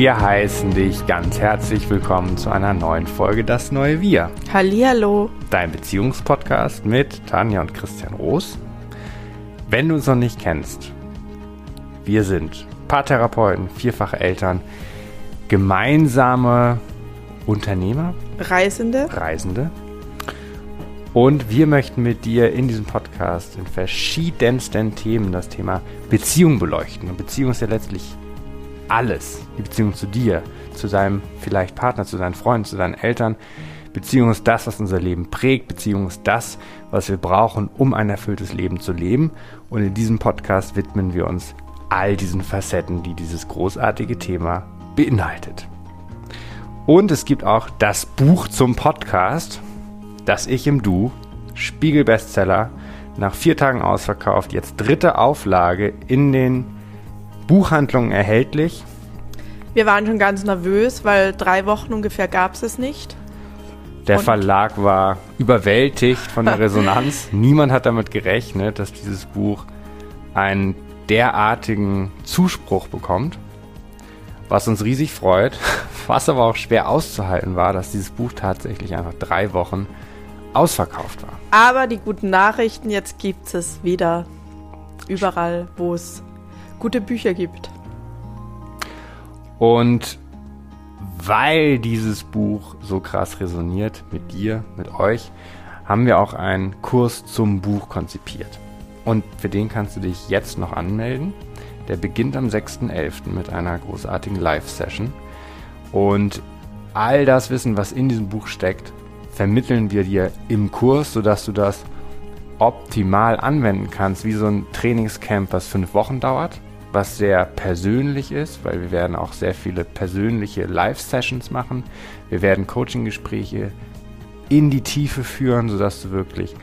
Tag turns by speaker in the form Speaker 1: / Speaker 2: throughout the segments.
Speaker 1: Wir heißen dich ganz herzlich willkommen zu einer neuen Folge Das neue Wir.
Speaker 2: Hallihallo.
Speaker 1: Dein Beziehungspodcast mit Tanja und Christian Roos. Wenn du uns noch nicht kennst, wir sind Paartherapeuten, vierfache Eltern, gemeinsame Unternehmer,
Speaker 2: Reisende,
Speaker 1: Reisende. Und wir möchten mit dir in diesem Podcast in verschiedensten Themen das Thema Beziehung beleuchten. Und Beziehung ist ja letztlich alles. Die Beziehung zu dir, zu deinem vielleicht Partner, zu deinen Freunden, zu deinen Eltern. Beziehung ist das, was unser Leben prägt. Beziehung ist das, was wir brauchen, um ein erfülltes Leben zu leben. Und in diesem Podcast widmen wir uns all diesen Facetten, die dieses großartige Thema beinhaltet. Und es gibt auch das Buch zum Podcast, das Ich im Du, Spiegel-Bestseller, nach vier Tagen ausverkauft, jetzt dritte Auflage in den Buchhandlungen erhältlich.
Speaker 2: Wir waren schon ganz nervös, weil drei Wochen ungefähr gab es es nicht.
Speaker 1: Der Und Verlag war überwältigt von der Resonanz. Niemand hat damit gerechnet, dass dieses Buch einen derartigen Zuspruch bekommt, was uns riesig freut, was aber auch schwer auszuhalten war, dass dieses Buch tatsächlich einfach drei Wochen ausverkauft war.
Speaker 2: Aber die guten Nachrichten, jetzt gibt es wieder überall, wo es gute Bücher gibt.
Speaker 1: Und weil dieses Buch so krass resoniert mit dir, mit euch, haben wir auch einen Kurs zum Buch konzipiert. Und für den kannst du dich jetzt noch anmelden. Der beginnt am 6.11. mit einer großartigen Live-Session. Und all das Wissen, was in diesem Buch steckt, vermitteln wir dir im Kurs, sodass du das optimal anwenden kannst, wie so ein Trainingscamp, was fünf Wochen dauert, was sehr persönlich ist, weil wir werden auch sehr viele persönliche Live-Sessions machen. Wir werden Coaching-Gespräche in die Tiefe führen, sodass du wirklich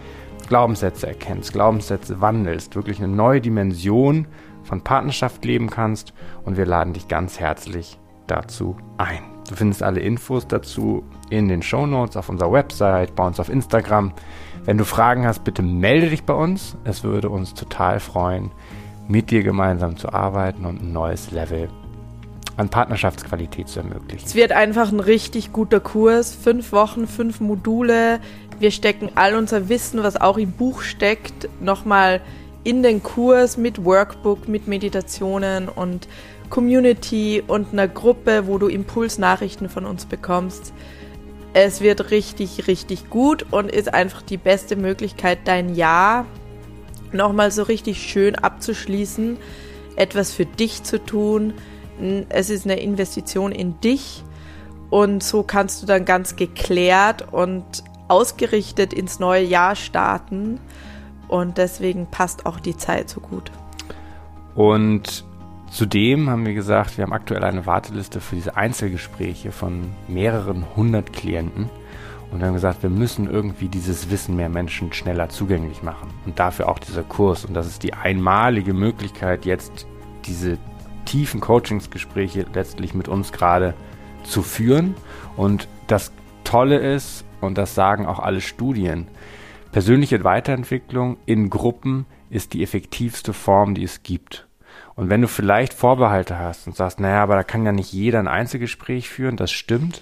Speaker 1: Glaubenssätze erkennst, Glaubenssätze wandelst, wirklich eine neue Dimension von Partnerschaft leben kannst und wir laden dich ganz herzlich dazu ein. Du findest alle Infos dazu in den Show Notes auf unserer Website, bei uns auf Instagram. Wenn du Fragen hast, bitte melde dich bei uns. Es würde uns total freuen, mit dir gemeinsam zu arbeiten und ein neues Level an Partnerschaftsqualität zu ermöglichen.
Speaker 2: Es wird einfach ein richtig guter Kurs. Fünf Wochen, fünf Module. Wir stecken all unser Wissen, was auch im Buch steckt, nochmal in den Kurs mit Workbook, mit Meditationen und Community und einer Gruppe, wo du Impulsnachrichten von uns bekommst. Es wird richtig, richtig gut und ist einfach die beste Möglichkeit, dein Jahr nochmal so richtig schön abzuschließen, etwas für dich zu tun. Es ist eine Investition in dich und so kannst du dann ganz geklärt und ausgerichtet ins neue Jahr starten und deswegen passt auch die Zeit so gut.
Speaker 1: Und zudem haben wir gesagt, wir haben aktuell eine Warteliste für diese Einzelgespräche von mehreren hundert Klienten. Und wir haben gesagt, wir müssen irgendwie dieses Wissen mehr Menschen schneller zugänglich machen. Und dafür auch dieser Kurs. Und das ist die einmalige Möglichkeit, jetzt diese tiefen Coachingsgespräche letztlich mit uns gerade zu führen. Und das Tolle ist, und das sagen auch alle Studien, persönliche Weiterentwicklung in Gruppen ist die effektivste Form, die es gibt. Und wenn du vielleicht Vorbehalte hast und sagst, naja, aber da kann ja nicht jeder ein Einzelgespräch führen, das stimmt,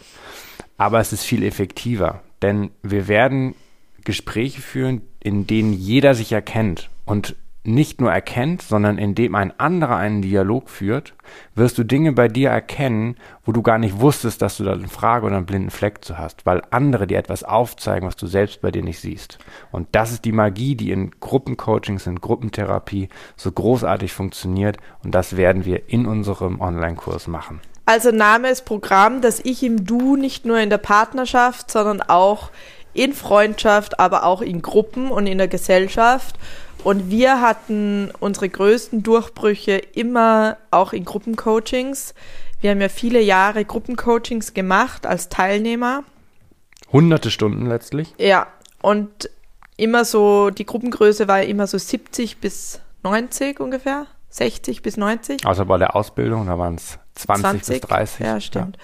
Speaker 1: aber es ist viel effektiver, denn wir werden Gespräche führen, in denen jeder sich erkennt und nicht nur erkennt, sondern indem ein anderer einen Dialog führt, wirst du Dinge bei dir erkennen, wo du gar nicht wusstest, dass du da eine Frage oder einen blinden Fleck zu hast, weil andere dir etwas aufzeigen, was du selbst bei dir nicht siehst. Und das ist die Magie, die in Gruppencoachings, in Gruppentherapie so großartig funktioniert und das werden wir in unserem Online-Kurs machen.
Speaker 2: Also Name ist Programm, das Ich im Du nicht nur in der Partnerschaft, sondern auch in Freundschaft, aber auch in Gruppen und in der Gesellschaft und wir hatten unsere größten Durchbrüche immer auch in Gruppencoachings. Wir haben ja viele Jahre Gruppencoachings gemacht als Teilnehmer.
Speaker 1: Hunderte Stunden letztlich?
Speaker 2: Ja, und immer so, die Gruppengröße war immer so 70 bis 90 ungefähr. 60 bis 90.
Speaker 1: Außer bei der Ausbildung, da waren es 20, 20, bis 30.
Speaker 2: Ja, stimmt. Ja.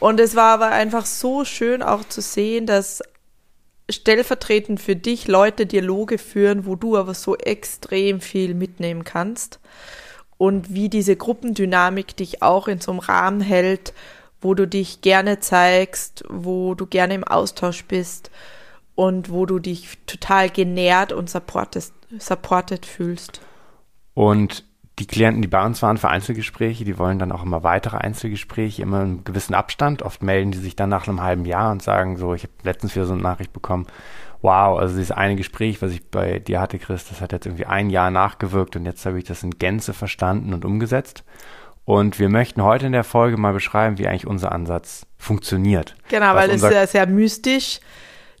Speaker 2: Und es war aber einfach so schön auch zu sehen, dass stellvertretend für dich Leute Dialoge führen, wo du aber so extrem viel mitnehmen kannst. und wie diese Gruppendynamik dich auch in so einem Rahmen hält, wo du dich gerne zeigst, wo du gerne im Austausch bist und wo du dich total genährt und supported, supported fühlst.
Speaker 1: Und die Klienten, die bei uns waren für Einzelgespräche, die wollen dann auch immer weitere Einzelgespräche, immer einen gewissen Abstand. Oft melden die sich dann nach einem halben Jahr und sagen so, ich habe letztens wieder so eine Nachricht bekommen, wow, also dieses eine Gespräch, was ich bei dir hatte, Chris, das hat jetzt irgendwie ein Jahr nachgewirkt und jetzt habe ich das in Gänze verstanden und umgesetzt. Und wir möchten heute in der Folge mal beschreiben, wie eigentlich unser Ansatz funktioniert.
Speaker 2: Genau, weil es ist ja sehr mystisch.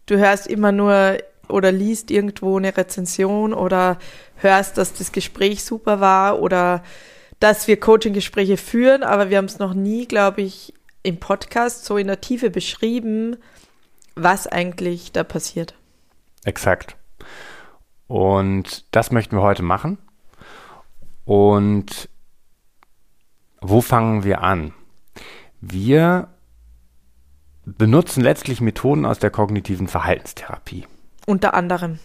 Speaker 2: Du hörst immer nur oder liest irgendwo eine Rezension oder hörst, dass das Gespräch super war oder dass wir Coaching-Gespräche führen, aber wir haben es noch nie, glaube ich, im Podcast so in der Tiefe beschrieben, was eigentlich da passiert.
Speaker 1: Exakt. Und das möchten wir heute machen. Und wo fangen wir an? Wir benutzen letztlich Methoden aus der kognitiven Verhaltenstherapie.
Speaker 2: Unter anderem.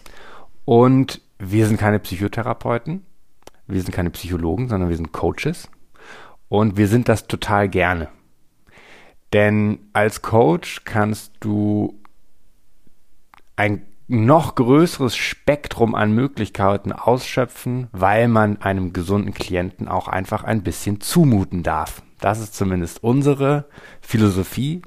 Speaker 1: Und wir sind keine Psychotherapeuten, wir sind keine Psychologen, sondern wir sind Coaches. Und wir sind das total gerne. Denn als Coach kannst du ein noch größeres Spektrum an Möglichkeiten ausschöpfen, weil man einem gesunden Klienten auch einfach ein bisschen zumuten darf. Das ist zumindest unsere Philosophie,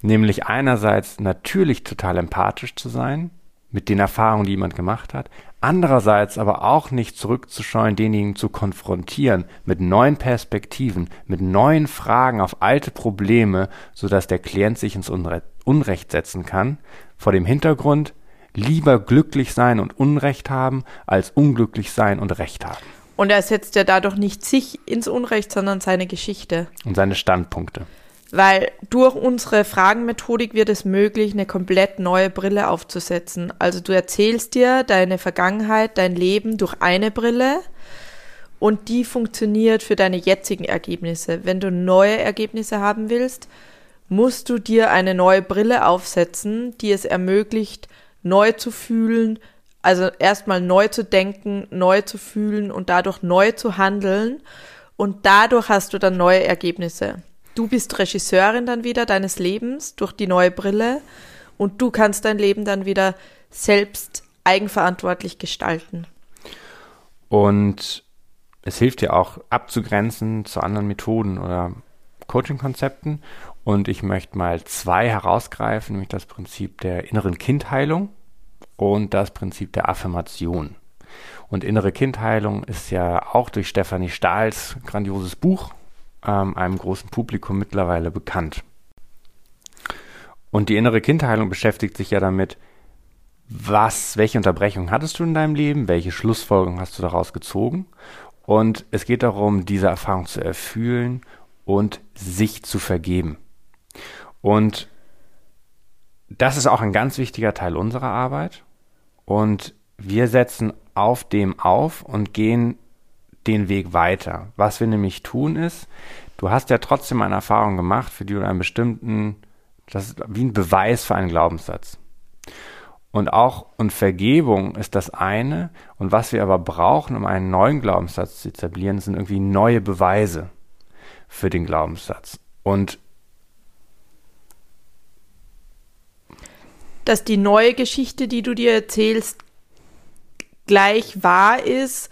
Speaker 1: nämlich einerseits natürlich total empathisch zu sein mit den Erfahrungen, die jemand gemacht hat, andererseits aber auch nicht zurückzuscheuen, denjenigen zu konfrontieren mit neuen Perspektiven, mit neuen Fragen auf alte Probleme, sodass der Klient sich ins Unrecht setzen kann, vor dem Hintergrund, lieber glücklich sein und Unrecht haben, als unglücklich sein und Recht haben.
Speaker 2: Und er setzt ja dadurch nicht sich ins Unrecht, sondern seine Geschichte.
Speaker 1: Und seine Standpunkte.
Speaker 2: Weil durch unsere Fragenmethodik wird es möglich, eine komplett neue Brille aufzusetzen. Also du erzählst dir deine Vergangenheit, dein Leben durch eine Brille und die funktioniert für deine jetzigen Ergebnisse. Wenn du neue Ergebnisse haben willst, musst du dir eine neue Brille aufsetzen, die es ermöglicht, neu zu fühlen, also erstmal neu zu denken, neu zu fühlen und dadurch neu zu handeln. Und dadurch hast du dann neue Ergebnisse. Du bist Regisseurin dann wieder deines Lebens durch die neue Brille und du kannst dein Leben dann wieder selbst eigenverantwortlich gestalten.
Speaker 1: Und es hilft dir auch abzugrenzen zu anderen Methoden oder Coaching-Konzepten. Und ich möchte mal zwei herausgreifen, nämlich das Prinzip der inneren Kindheilung und das Prinzip der Affirmation. Und innere Kindheilung ist ja auch durch Stefanie Stahls grandioses Buch ähm, einem großen Publikum mittlerweile bekannt. Und die innere Kindheilung beschäftigt sich ja damit, was, welche Unterbrechung hattest du in deinem Leben, welche Schlussfolgerung hast du daraus gezogen? Und es geht darum, diese Erfahrung zu erfühlen und sich zu vergeben. Und das ist auch ein ganz wichtiger Teil unserer Arbeit. Und wir setzen auf dem auf und gehen den Weg weiter. Was wir nämlich tun ist, du hast ja trotzdem eine Erfahrung gemacht, für die du einen bestimmten, das ist wie ein Beweis für einen Glaubenssatz. Und auch, und Vergebung ist das eine. Und was wir aber brauchen, um einen neuen Glaubenssatz zu etablieren, sind irgendwie neue Beweise für den Glaubenssatz. Und
Speaker 2: dass die neue Geschichte, die du dir erzählst, gleich wahr ist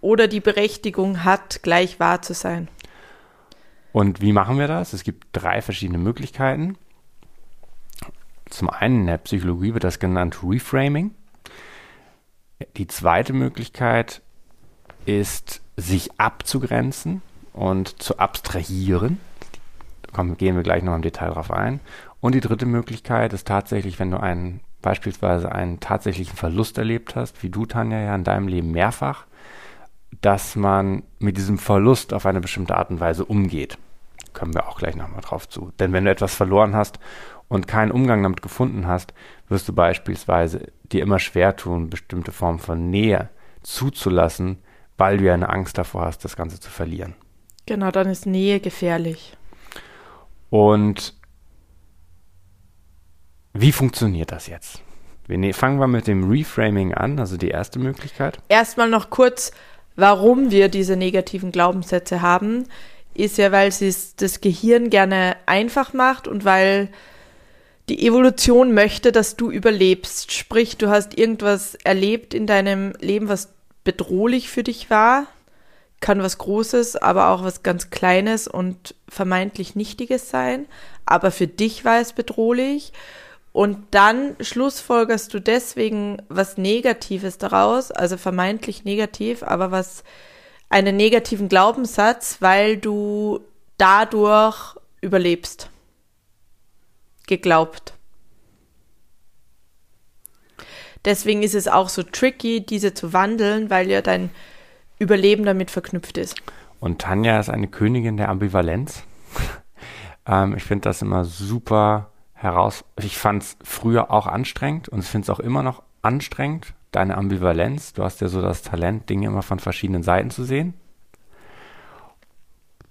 Speaker 2: oder die Berechtigung hat, gleich wahr zu sein.
Speaker 1: Und wie machen wir das? Es gibt drei verschiedene Möglichkeiten. Zum einen in der Psychologie wird das genannt Reframing. Die zweite Möglichkeit ist, sich abzugrenzen und zu abstrahieren. Da gehen wir gleich noch im Detail drauf ein. Und die dritte Möglichkeit ist tatsächlich, wenn du einen, beispielsweise einen tatsächlichen Verlust erlebt hast, wie du, Tanja, ja in deinem Leben mehrfach, dass man mit diesem Verlust auf eine bestimmte Art und Weise umgeht. Kommen wir auch gleich nochmal drauf zu. Denn wenn du etwas verloren hast und keinen Umgang damit gefunden hast, wirst du beispielsweise dir immer schwer tun, bestimmte Formen von Nähe zuzulassen, weil du ja eine Angst davor hast, das Ganze zu verlieren.
Speaker 2: Genau, dann ist Nähe gefährlich.
Speaker 1: Und wie funktioniert das jetzt? Wir ne-, fangen wir mit dem Reframing an, also die erste Möglichkeit.
Speaker 2: Erstmal noch kurz, warum wir diese negativen Glaubenssätze haben, ist ja, weil es das Gehirn gerne einfach macht und weil die Evolution möchte, dass du überlebst. Sprich, du hast irgendwas erlebt in deinem Leben, was bedrohlich für dich war. Kann was Großes, aber auch was ganz Kleines und vermeintlich Nichtiges sein. Aber für dich war es bedrohlich. Und dann schlussfolgerst du deswegen was Negatives daraus, also vermeintlich negativ, aber was einen negativen Glaubenssatz, weil du dadurch überlebst. Geglaubt. Deswegen ist es auch so tricky, diese zu wandeln, weil ja dein Überleben damit verknüpft ist.
Speaker 1: Und Tanja ist eine Königin der Ambivalenz. ähm, ich finde das immer super heraus. Ich fand es früher auch anstrengend und ich finde es auch immer noch anstrengend, deine Ambivalenz. Du hast ja so das Talent, Dinge immer von verschiedenen Seiten zu sehen.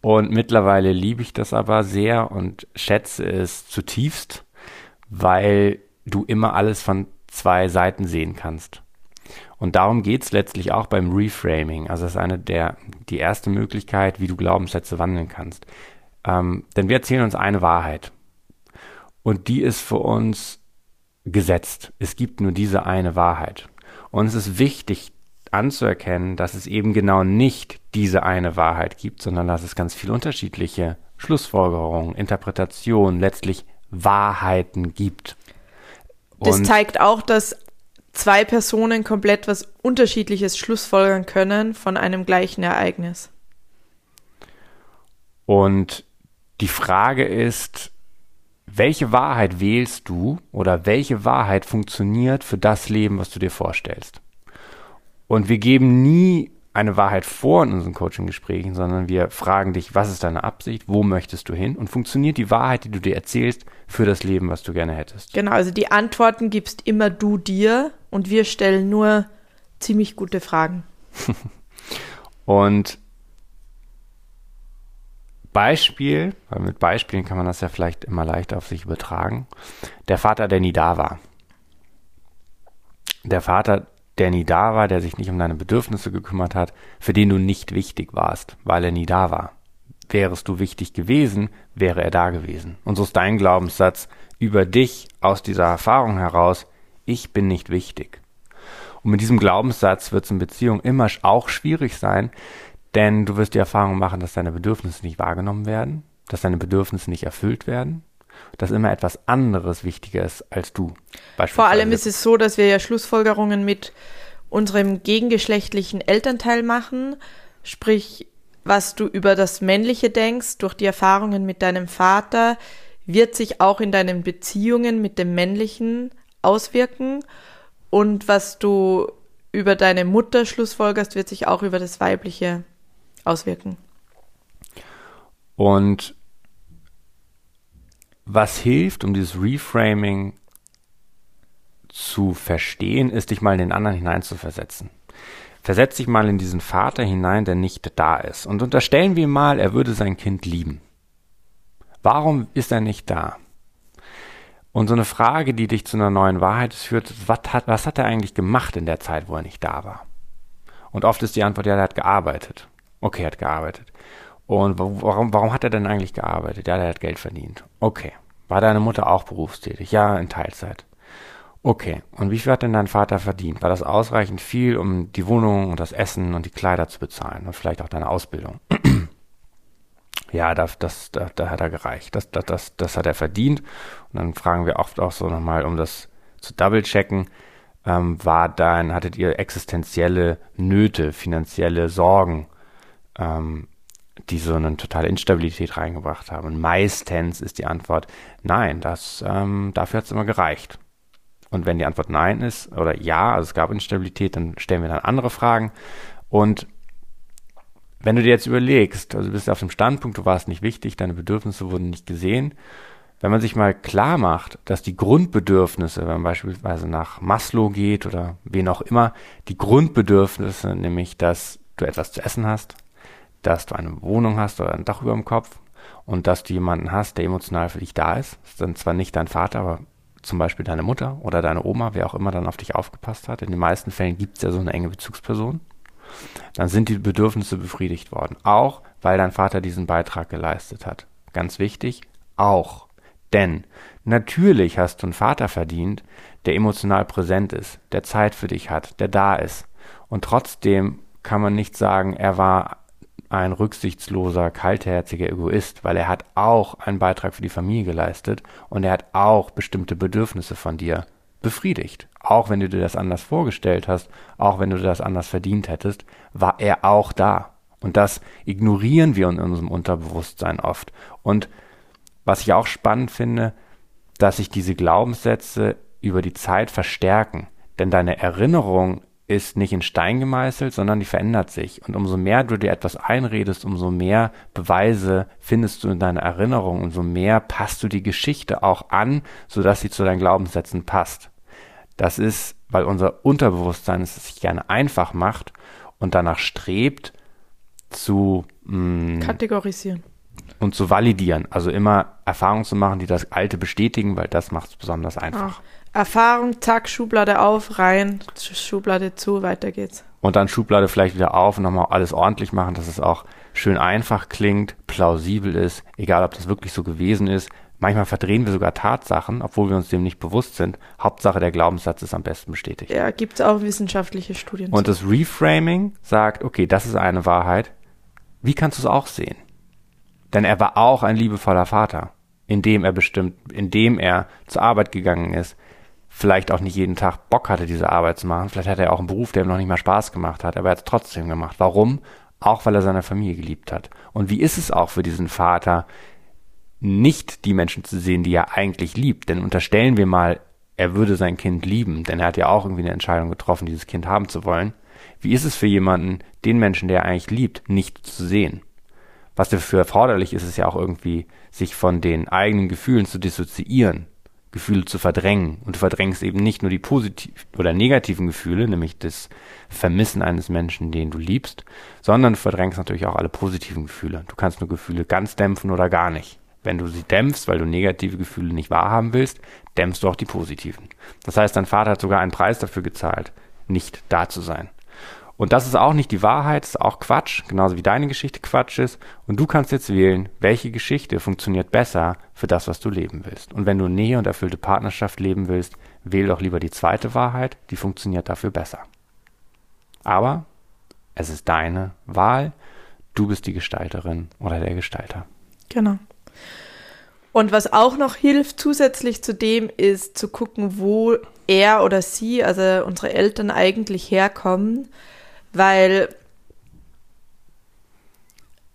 Speaker 1: Und mittlerweile liebe ich das aber sehr und schätze es zutiefst, weil du immer alles von zwei Seiten sehen kannst. Und darum geht es letztlich auch beim Reframing. Also das ist eine der, die erste Möglichkeit, wie du Glaubenssätze wandeln kannst. Ähm, denn wir erzählen uns eine Wahrheit. Und die ist für uns gesetzt. Es gibt nur diese eine Wahrheit. Und es ist wichtig anzuerkennen, dass es eben genau nicht diese eine Wahrheit gibt, sondern dass es ganz viele unterschiedliche Schlussfolgerungen, Interpretationen, letztlich Wahrheiten gibt.
Speaker 2: Und das zeigt auch, dass zwei Personen komplett was Unterschiedliches schlussfolgern können von einem gleichen Ereignis.
Speaker 1: Und die Frage ist, welche Wahrheit wählst du oder welche Wahrheit funktioniert für das Leben, was du dir vorstellst? Und wir geben nie eine Wahrheit vor in unseren Coaching-Gesprächen, sondern wir fragen dich, was ist deine Absicht, wo möchtest du hin und funktioniert die Wahrheit, die du dir erzählst, für das Leben, was du gerne hättest.
Speaker 2: Genau, also die Antworten gibst immer du dir und wir stellen nur ziemlich gute Fragen.
Speaker 1: und Beispiel, weil mit Beispielen kann man das ja vielleicht immer leichter auf sich übertragen. Der Vater, der nie da war. Der Vater, der nie da war, der sich nicht um deine Bedürfnisse gekümmert hat, für den du nicht wichtig warst, weil er nie da war. Wärest du wichtig gewesen, wäre er da gewesen. Und so ist dein Glaubenssatz über dich aus dieser Erfahrung heraus, ich bin nicht wichtig. Und mit diesem Glaubenssatz wird es in Beziehungen immer auch schwierig sein, denn du wirst die Erfahrung machen, dass deine Bedürfnisse nicht wahrgenommen werden, dass deine Bedürfnisse nicht erfüllt werden, dass immer etwas anderes wichtiger ist als du.
Speaker 2: Vor allem ist es so, dass wir ja Schlussfolgerungen mit unserem gegengeschlechtlichen Elternteil machen, sprich, was du über das Männliche denkst, durch die Erfahrungen mit deinem Vater, wird sich auch in deinen Beziehungen mit dem Männlichen auswirken. Und was du über deine Mutter schlussfolgerst, wird sich auch über das Weibliche auswirken.
Speaker 1: Und was hilft, um dieses Reframing zu verstehen, ist, dich mal in den anderen hineinzuversetzen. Versetz dich mal in diesen Vater hinein, der nicht da ist. Und unterstellen wir mal, er würde sein Kind lieben. Warum ist er nicht da? Und so eine Frage, die dich zu einer neuen Wahrheit führt, was hat, was hat er eigentlich gemacht in der Zeit, wo er nicht da war? Und oft ist die Antwort, ja, er hat gearbeitet. Okay, er hat gearbeitet. Und warum, warum hat er denn eigentlich gearbeitet? Ja, er hat Geld verdient. Okay. War deine Mutter auch berufstätig? Ja, in Teilzeit. Okay. Und wie viel hat denn dein Vater verdient? War das ausreichend viel, um die Wohnung und das Essen und die Kleider zu bezahlen und vielleicht auch deine Ausbildung? ja, das, das, das hat er gereicht. Das, das, das, das hat er verdient. Und dann fragen wir oft auch so nochmal, um das zu double-checken, ähm, war dann, hattet ihr existenzielle Nöte, finanzielle Sorgen? Ähm, die so eine totale Instabilität reingebracht haben. Und meistens ist die Antwort nein, das, ähm, dafür hat es immer gereicht. Und wenn die Antwort nein ist oder ja, also es gab Instabilität, dann stellen wir dann andere Fragen. Und wenn du dir jetzt überlegst, also du bist auf dem Standpunkt, du warst nicht wichtig, deine Bedürfnisse wurden nicht gesehen. Wenn man sich mal klar macht, dass die Grundbedürfnisse, wenn man beispielsweise nach Maslow geht oder wen auch immer, die Grundbedürfnisse, nämlich dass du etwas zu essen hast, dass du eine Wohnung hast oder ein Dach über dem Kopf und dass du jemanden hast, der emotional für dich da ist. Das ist dann zwar nicht dein Vater, aber zum Beispiel deine Mutter oder deine Oma, wer auch immer dann auf dich aufgepasst hat. In den meisten Fällen gibt es ja so eine enge Bezugsperson. dann sind die Bedürfnisse befriedigt worden. Auch weil dein Vater diesen Beitrag geleistet hat. Ganz wichtig, auch. Denn natürlich hast du einen Vater verdient, der emotional präsent ist, der Zeit für dich hat, der da ist. Und trotzdem kann man nicht sagen, er war ein rücksichtsloser, kaltherziger Egoist, weil er hat auch einen Beitrag für die Familie geleistet und er hat auch bestimmte Bedürfnisse von dir befriedigt. Auch wenn du dir das anders vorgestellt hast, auch wenn du das anders verdient hättest, war er auch da. Und das ignorieren wir in unserem Unterbewusstsein oft. Und was ich auch spannend finde, dass sich diese Glaubenssätze über die Zeit verstärken. Denn deine Erinnerung ist nicht in Stein gemeißelt, sondern die verändert sich. Und umso mehr du dir etwas einredest, umso mehr Beweise findest du in deiner Erinnerung, umso mehr passt du die Geschichte auch an, sodass sie zu deinen Glaubenssätzen passt. Das ist, weil unser Unterbewusstsein es sich gerne einfach macht und danach strebt, zu
Speaker 2: mh, mm, kategorisieren
Speaker 1: und zu validieren. Also immer Erfahrungen zu machen, die das Alte bestätigen, weil das macht es besonders einfach.
Speaker 2: Ach. Erfahrung, zack, Schublade auf, rein, Schublade zu, weiter geht's.
Speaker 1: Und dann Schublade vielleicht wieder auf und nochmal alles ordentlich machen, dass es auch schön einfach klingt, plausibel ist, egal ob das wirklich so gewesen ist. Manchmal verdrehen wir sogar Tatsachen, obwohl wir uns dem nicht bewusst sind. Hauptsache der Glaubenssatz ist am besten bestätigt.
Speaker 2: Ja, gibt's auch wissenschaftliche Studien.
Speaker 1: Und zu. das Reframing sagt, okay, das ist eine Wahrheit. Wie kannst du es auch sehen? Denn er war auch ein liebevoller Vater, indem er bestimmt, indem er zur Arbeit gegangen ist, vielleicht auch nicht jeden Tag Bock hatte, diese Arbeit zu machen. Vielleicht hatte er auch einen Beruf, der ihm noch nicht mal Spaß gemacht hat, aber er hat es trotzdem gemacht. Warum? Auch weil er seine Familie geliebt hat. Und wie ist es auch für diesen Vater, nicht die Menschen zu sehen, die er eigentlich liebt? Denn unterstellen wir mal, er würde sein Kind lieben, denn er hat ja auch irgendwie eine Entscheidung getroffen, dieses Kind haben zu wollen. Wie ist es für jemanden, den Menschen, der er eigentlich liebt, nicht zu sehen? Was dafür erforderlich ist, ist ja auch irgendwie, sich von den eigenen Gefühlen zu dissoziieren, Gefühle zu verdrängen. Und du verdrängst eben nicht nur die positiven oder negativen Gefühle, nämlich das Vermissen eines Menschen, den du liebst, sondern du verdrängst natürlich auch alle positiven Gefühle. Du kannst nur Gefühle ganz dämpfen oder gar nicht. Wenn du sie dämpfst, weil du negative Gefühle nicht wahrhaben willst, dämpfst du auch die positiven. Das heißt, dein Vater hat sogar einen Preis dafür gezahlt, nicht da zu sein. Und das ist auch nicht die Wahrheit, das ist auch Quatsch, genauso wie deine Geschichte Quatsch ist. Und du kannst jetzt wählen, welche Geschichte funktioniert besser für das, was du leben willst. Und wenn du Nähe und erfüllte Partnerschaft leben willst, wähl doch lieber die zweite Wahrheit, die funktioniert dafür besser. Aber es ist deine Wahl, du bist die Gestalterin oder der Gestalter.
Speaker 2: Genau. Und was auch noch hilft zusätzlich zu dem, ist zu gucken, wo er oder sie, also unsere Eltern eigentlich herkommen weil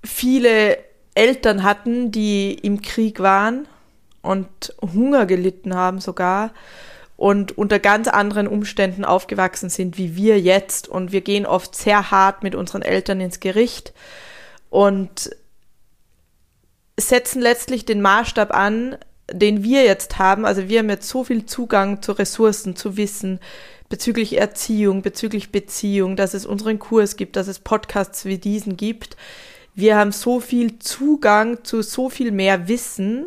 Speaker 2: viele Eltern hatten, die im Krieg waren und Hunger gelitten haben sogar und unter ganz anderen Umständen aufgewachsen sind wie wir jetzt. Und wir gehen oft sehr hart mit unseren Eltern ins Gericht und setzen letztlich den Maßstab an, den wir jetzt haben. Also wir haben jetzt so viel Zugang zu Ressourcen, zu Wissen, bezüglich Erziehung, bezüglich Beziehung, dass es unseren Kurs gibt, dass es Podcasts wie diesen gibt. Wir haben so viel Zugang zu so viel mehr Wissen,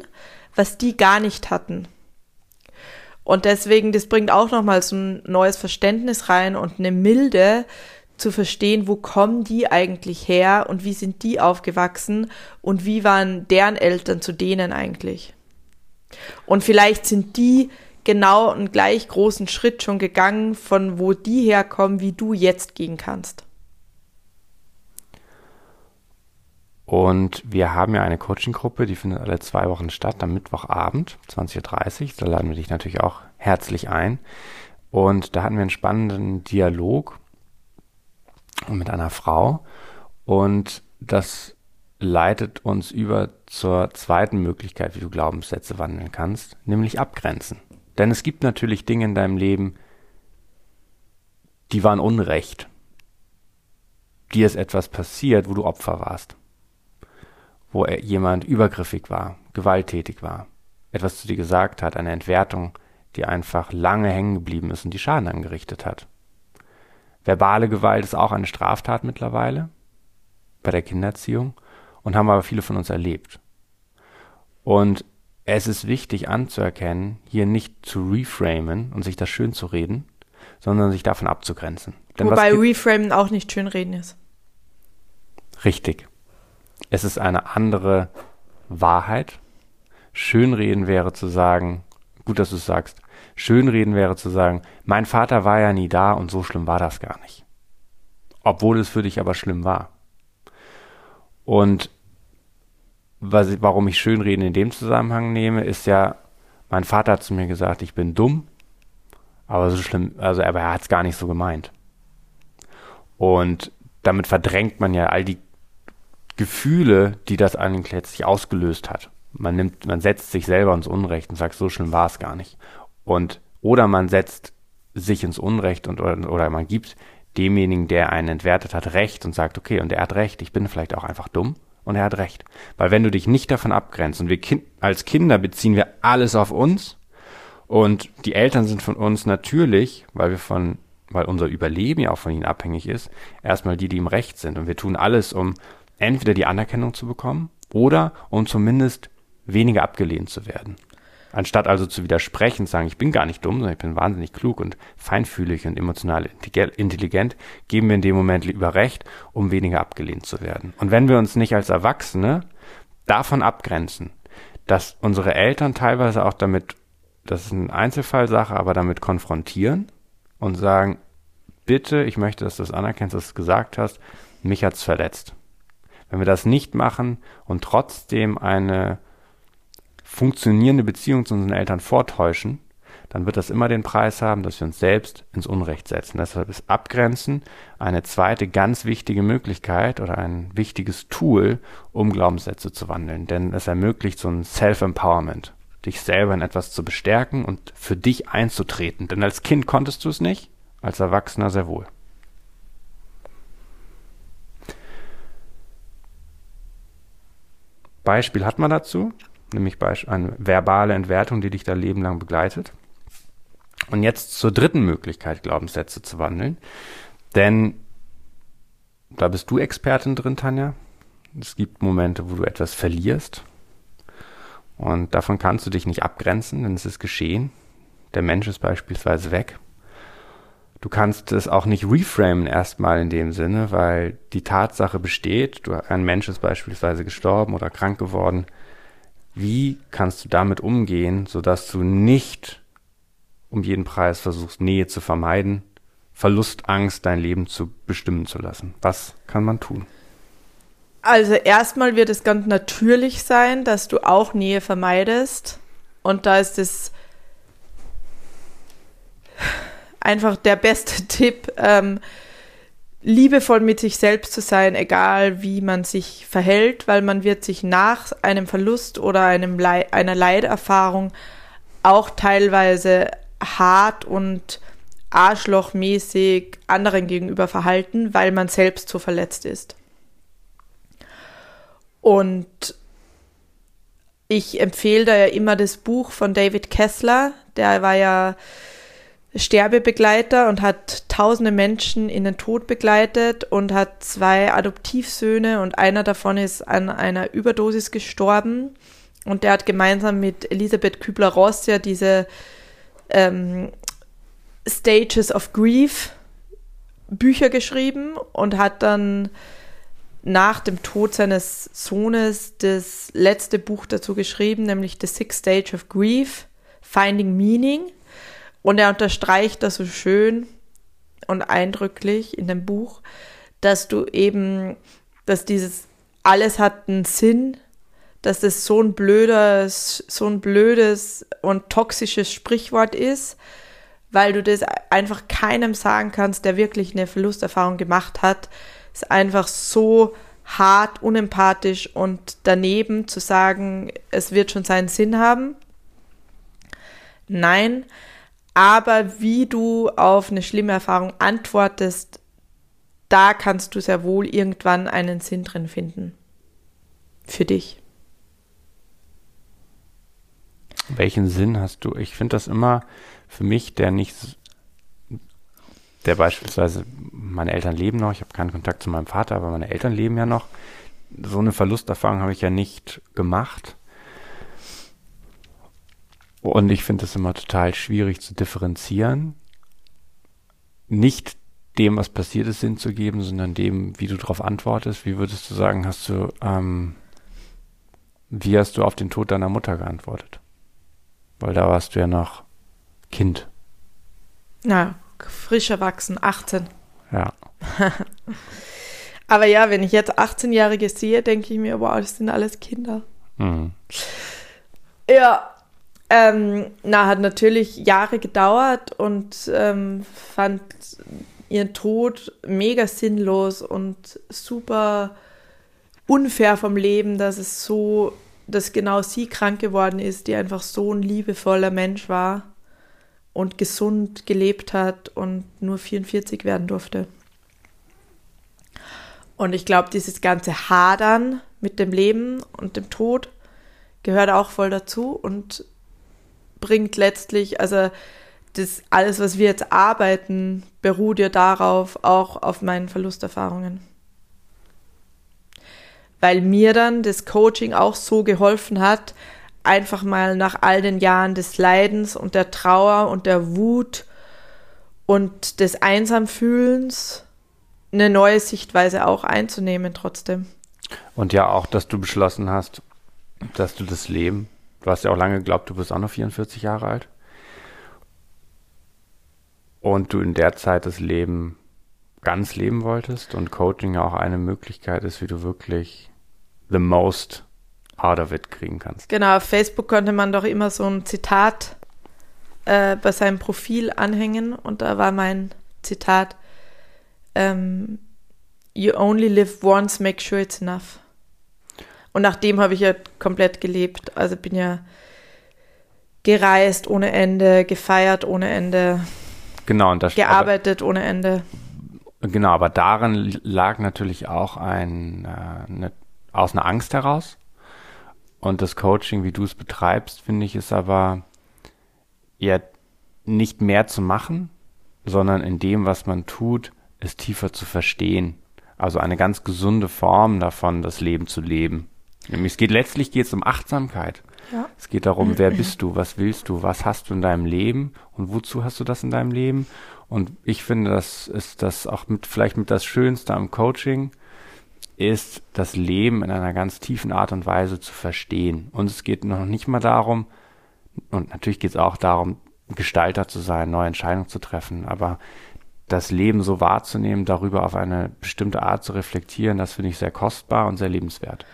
Speaker 2: was die gar nicht hatten. Und deswegen, das bringt auch nochmal so ein neues Verständnis rein und eine Milde zu verstehen, wo kommen die eigentlich her und wie sind die aufgewachsen und wie waren deren Eltern zu denen eigentlich. Und vielleicht sind die genau einen gleich großen Schritt schon gegangen, von wo die herkommen, wie du jetzt gehen kannst.
Speaker 1: Und wir haben ja eine Coaching-Gruppe, die findet alle zwei Wochen statt, am Mittwochabend, 20.30 Uhr. Da laden wir dich natürlich auch herzlich ein. Und da hatten wir einen spannenden Dialog mit einer Frau. Und das leitet uns über zur zweiten Möglichkeit, wie du Glaubenssätze wandeln kannst, nämlich abgrenzen. Denn es gibt natürlich Dinge in deinem Leben, die waren Unrecht. Dir ist etwas passiert, wo du Opfer warst. Wo jemand übergriffig war, gewalttätig war, etwas zu dir gesagt hat, eine Entwertung, die einfach lange hängen geblieben ist und die Schaden angerichtet hat. Verbale Gewalt ist auch eine Straftat mittlerweile bei der Kindererziehung und haben aber viele von uns erlebt. Und es ist wichtig anzuerkennen, hier nicht zu reframen und sich das schön zu reden, sondern sich davon abzugrenzen. Denn
Speaker 2: Wobei Reframen auch nicht schönreden ist.
Speaker 1: richtig. Es ist eine andere Wahrheit. Schönreden wäre zu sagen, gut, dass du es sagst, schönreden wäre zu sagen, mein Vater war ja nie da und so schlimm war das gar nicht. Obwohl es für dich aber schlimm war. Und was, warum ich Schönreden in dem Zusammenhang nehme, ist ja, mein Vater hat zu mir gesagt, ich bin dumm, aber so schlimm, also aber er hat es gar nicht so gemeint. Und damit verdrängt man ja all die Gefühle, die das eigentlich letztlich ausgelöst hat. Man nimmt, man setzt sich selber ins Unrecht und sagt, so schlimm war es gar nicht. Und oder man setzt sich ins Unrecht und oder, oder man gibt demjenigen, der einen entwertet hat, Recht und sagt, okay, und er hat Recht, ich bin vielleicht auch einfach dumm und er hat Recht. Weil wenn du dich nicht davon abgrenzt und wir kind, als Kinder beziehen wir alles auf uns und die Eltern sind von uns natürlich, weil wir von, weil unser Überleben ja auch von ihnen abhängig ist, erstmal die, die im Recht sind. Und wir tun alles, um entweder die Anerkennung zu bekommen oder um zumindest weniger abgelehnt zu werden. Anstatt also zu widersprechen, zu sagen, ich bin gar nicht dumm, sondern ich bin wahnsinnig klug und feinfühlig und emotional intellige- intelligent, geben wir in dem Moment lieber Recht, um weniger abgelehnt zu werden. Und wenn wir uns nicht als Erwachsene davon abgrenzen, dass unsere Eltern teilweise auch damit, das ist eine Einzelfallsache, aber damit konfrontieren und sagen, bitte, ich möchte, dass du das anerkennst, dass du es gesagt hast, mich hat's verletzt. Wenn wir das nicht machen und trotzdem eine funktionierende Beziehung zu unseren Eltern vortäuschen, dann wird das immer den Preis haben, dass wir uns selbst ins Unrecht setzen. Deshalb ist Abgrenzen eine zweite ganz wichtige Möglichkeit oder ein wichtiges Tool, um Glaubenssätze zu wandeln. Denn es ermöglicht so ein Self-Empowerment, dich selber in etwas zu bestärken und für dich einzutreten. Denn als Kind konntest du es nicht, als Erwachsener sehr wohl. Beispiel hat man dazu, nämlich eine verbale Entwertung, die dich dein Leben lang begleitet. Und jetzt zur dritten Möglichkeit, Glaubenssätze zu wandeln. Denn da bist du Expertin drin, Tanja. Es gibt Momente, wo du etwas verlierst. Und davon kannst du dich nicht abgrenzen, denn es ist geschehen. Der Mensch ist beispielsweise weg. Du kannst es auch nicht reframen erstmal in dem Sinne, weil die Tatsache besteht, du, ein Mensch ist beispielsweise gestorben oder krank geworden. Wie kannst du damit umgehen, sodass du nicht um jeden Preis versuchst, Nähe zu vermeiden, Verlustangst dein Leben zu bestimmen zu lassen? Was kann man tun?
Speaker 2: Also erstmal wird es ganz natürlich sein, dass du auch Nähe vermeidest. Und da ist es einfach der beste Tipp, ähm, liebevoll mit sich selbst zu sein, egal wie man sich verhält, weil man wird sich nach einem Verlust oder einem Lei einer Leiderfahrung auch teilweise hart und arschlochmäßig anderen gegenüber verhalten, weil man selbst so verletzt ist. Und ich empfehle da ja immer das Buch von David Kessler, der war ja Sterbebegleiter und hat tausende Menschen in den Tod begleitet und hat zwei Adoptivsöhne und einer davon ist an einer Überdosis gestorben. Und der hat gemeinsam mit Elisabeth Kübler-Ross ja diese ähm, Stages of Grief Bücher geschrieben und hat dann nach dem Tod seines Sohnes das letzte Buch dazu geschrieben, nämlich The Sixth Stage of Grief, Finding Meaning. Und er unterstreicht das so schön und eindrücklich in dem Buch, dass du eben, dass dieses alles hat einen Sinn, dass das so ein blödes, so ein blödes und toxisches Sprichwort ist, weil du das einfach keinem sagen kannst, der wirklich eine Verlusterfahrung gemacht hat. Ist einfach so hart, unempathisch und daneben zu sagen, es wird schon seinen Sinn haben. Nein, aber wie du auf eine schlimme Erfahrung antwortest, da kannst du sehr wohl irgendwann einen Sinn drin finden. Für dich.
Speaker 1: Welchen Sinn hast du? Ich finde das immer für mich, der nicht, der beispielsweise, meine Eltern leben noch, ich habe keinen Kontakt zu meinem Vater, aber meine Eltern leben ja noch. So eine Verlusterfahrung habe ich ja nicht gemacht. Und ich finde es immer total schwierig zu differenzieren. Nicht dem, was passiert ist, Sinn zu geben, sondern dem, wie du darauf antwortest. Wie würdest du sagen, hast du, ähm, wie hast du auf den Tod deiner Mutter geantwortet? Weil da warst du ja noch Kind.
Speaker 2: Na, frisch erwachsen, 18.
Speaker 1: Ja.
Speaker 2: Aber ja, wenn ich jetzt 18-Jährige sehe, denke ich mir, wow, das sind alles Kinder. Mhm. Ja, ähm, na, hat natürlich Jahre gedauert und ähm, fand ihren Tod mega sinnlos und super unfair vom Leben, dass es so, dass genau sie krank geworden ist, die einfach so ein liebevoller Mensch war und gesund gelebt hat und nur 44 werden durfte. Und ich glaube, dieses ganze Hadern mit dem Leben und dem Tod gehört auch voll dazu und bringt letztlich, also das alles, was wir jetzt arbeiten, beruht ja darauf, auch auf meinen Verlusterfahrungen. Weil mir dann das Coaching auch so geholfen hat, einfach mal nach all den Jahren des Leidens und der Trauer und der Wut und des Einsamfühlens eine neue Sichtweise auch einzunehmen trotzdem.
Speaker 1: Und ja auch, dass du beschlossen hast, dass du das Leben, du hast ja auch lange geglaubt, du bist auch noch 44 Jahre alt. Und du in der Zeit das Leben ganz leben wolltest und Coaching ja auch eine Möglichkeit ist, wie du wirklich the most out of it kriegen kannst.
Speaker 2: Genau, auf Facebook konnte man doch immer so ein Zitat äh, bei seinem Profil anhängen und da war mein Zitat, ähm, You only live once, make sure it's enough. Und nachdem habe ich ja komplett gelebt. Also bin ja gereist ohne Ende, gefeiert ohne Ende.
Speaker 1: Genau, und das
Speaker 2: gearbeitet aber, ohne Ende.
Speaker 1: Genau, aber darin lag natürlich auch ein, äh, eine, aus einer Angst heraus. Und das Coaching, wie du es betreibst, finde ich, ist aber eher nicht mehr zu machen, sondern in dem, was man tut, es tiefer zu verstehen. Also eine ganz gesunde Form davon, das Leben zu leben. Nämlich es geht letztlich geht es um Achtsamkeit. Ja. Es geht darum, wer bist du, was willst du, was hast du in deinem Leben und wozu hast du das in deinem Leben? Und ich finde, das ist das auch mit vielleicht mit das Schönste am Coaching ist, das Leben in einer ganz tiefen Art und Weise zu verstehen. Und es geht noch nicht mal darum, und natürlich geht es auch darum, Gestalter zu sein, neue Entscheidungen zu treffen, aber das Leben so wahrzunehmen, darüber auf eine bestimmte Art zu reflektieren, das finde ich sehr kostbar und sehr lebenswert.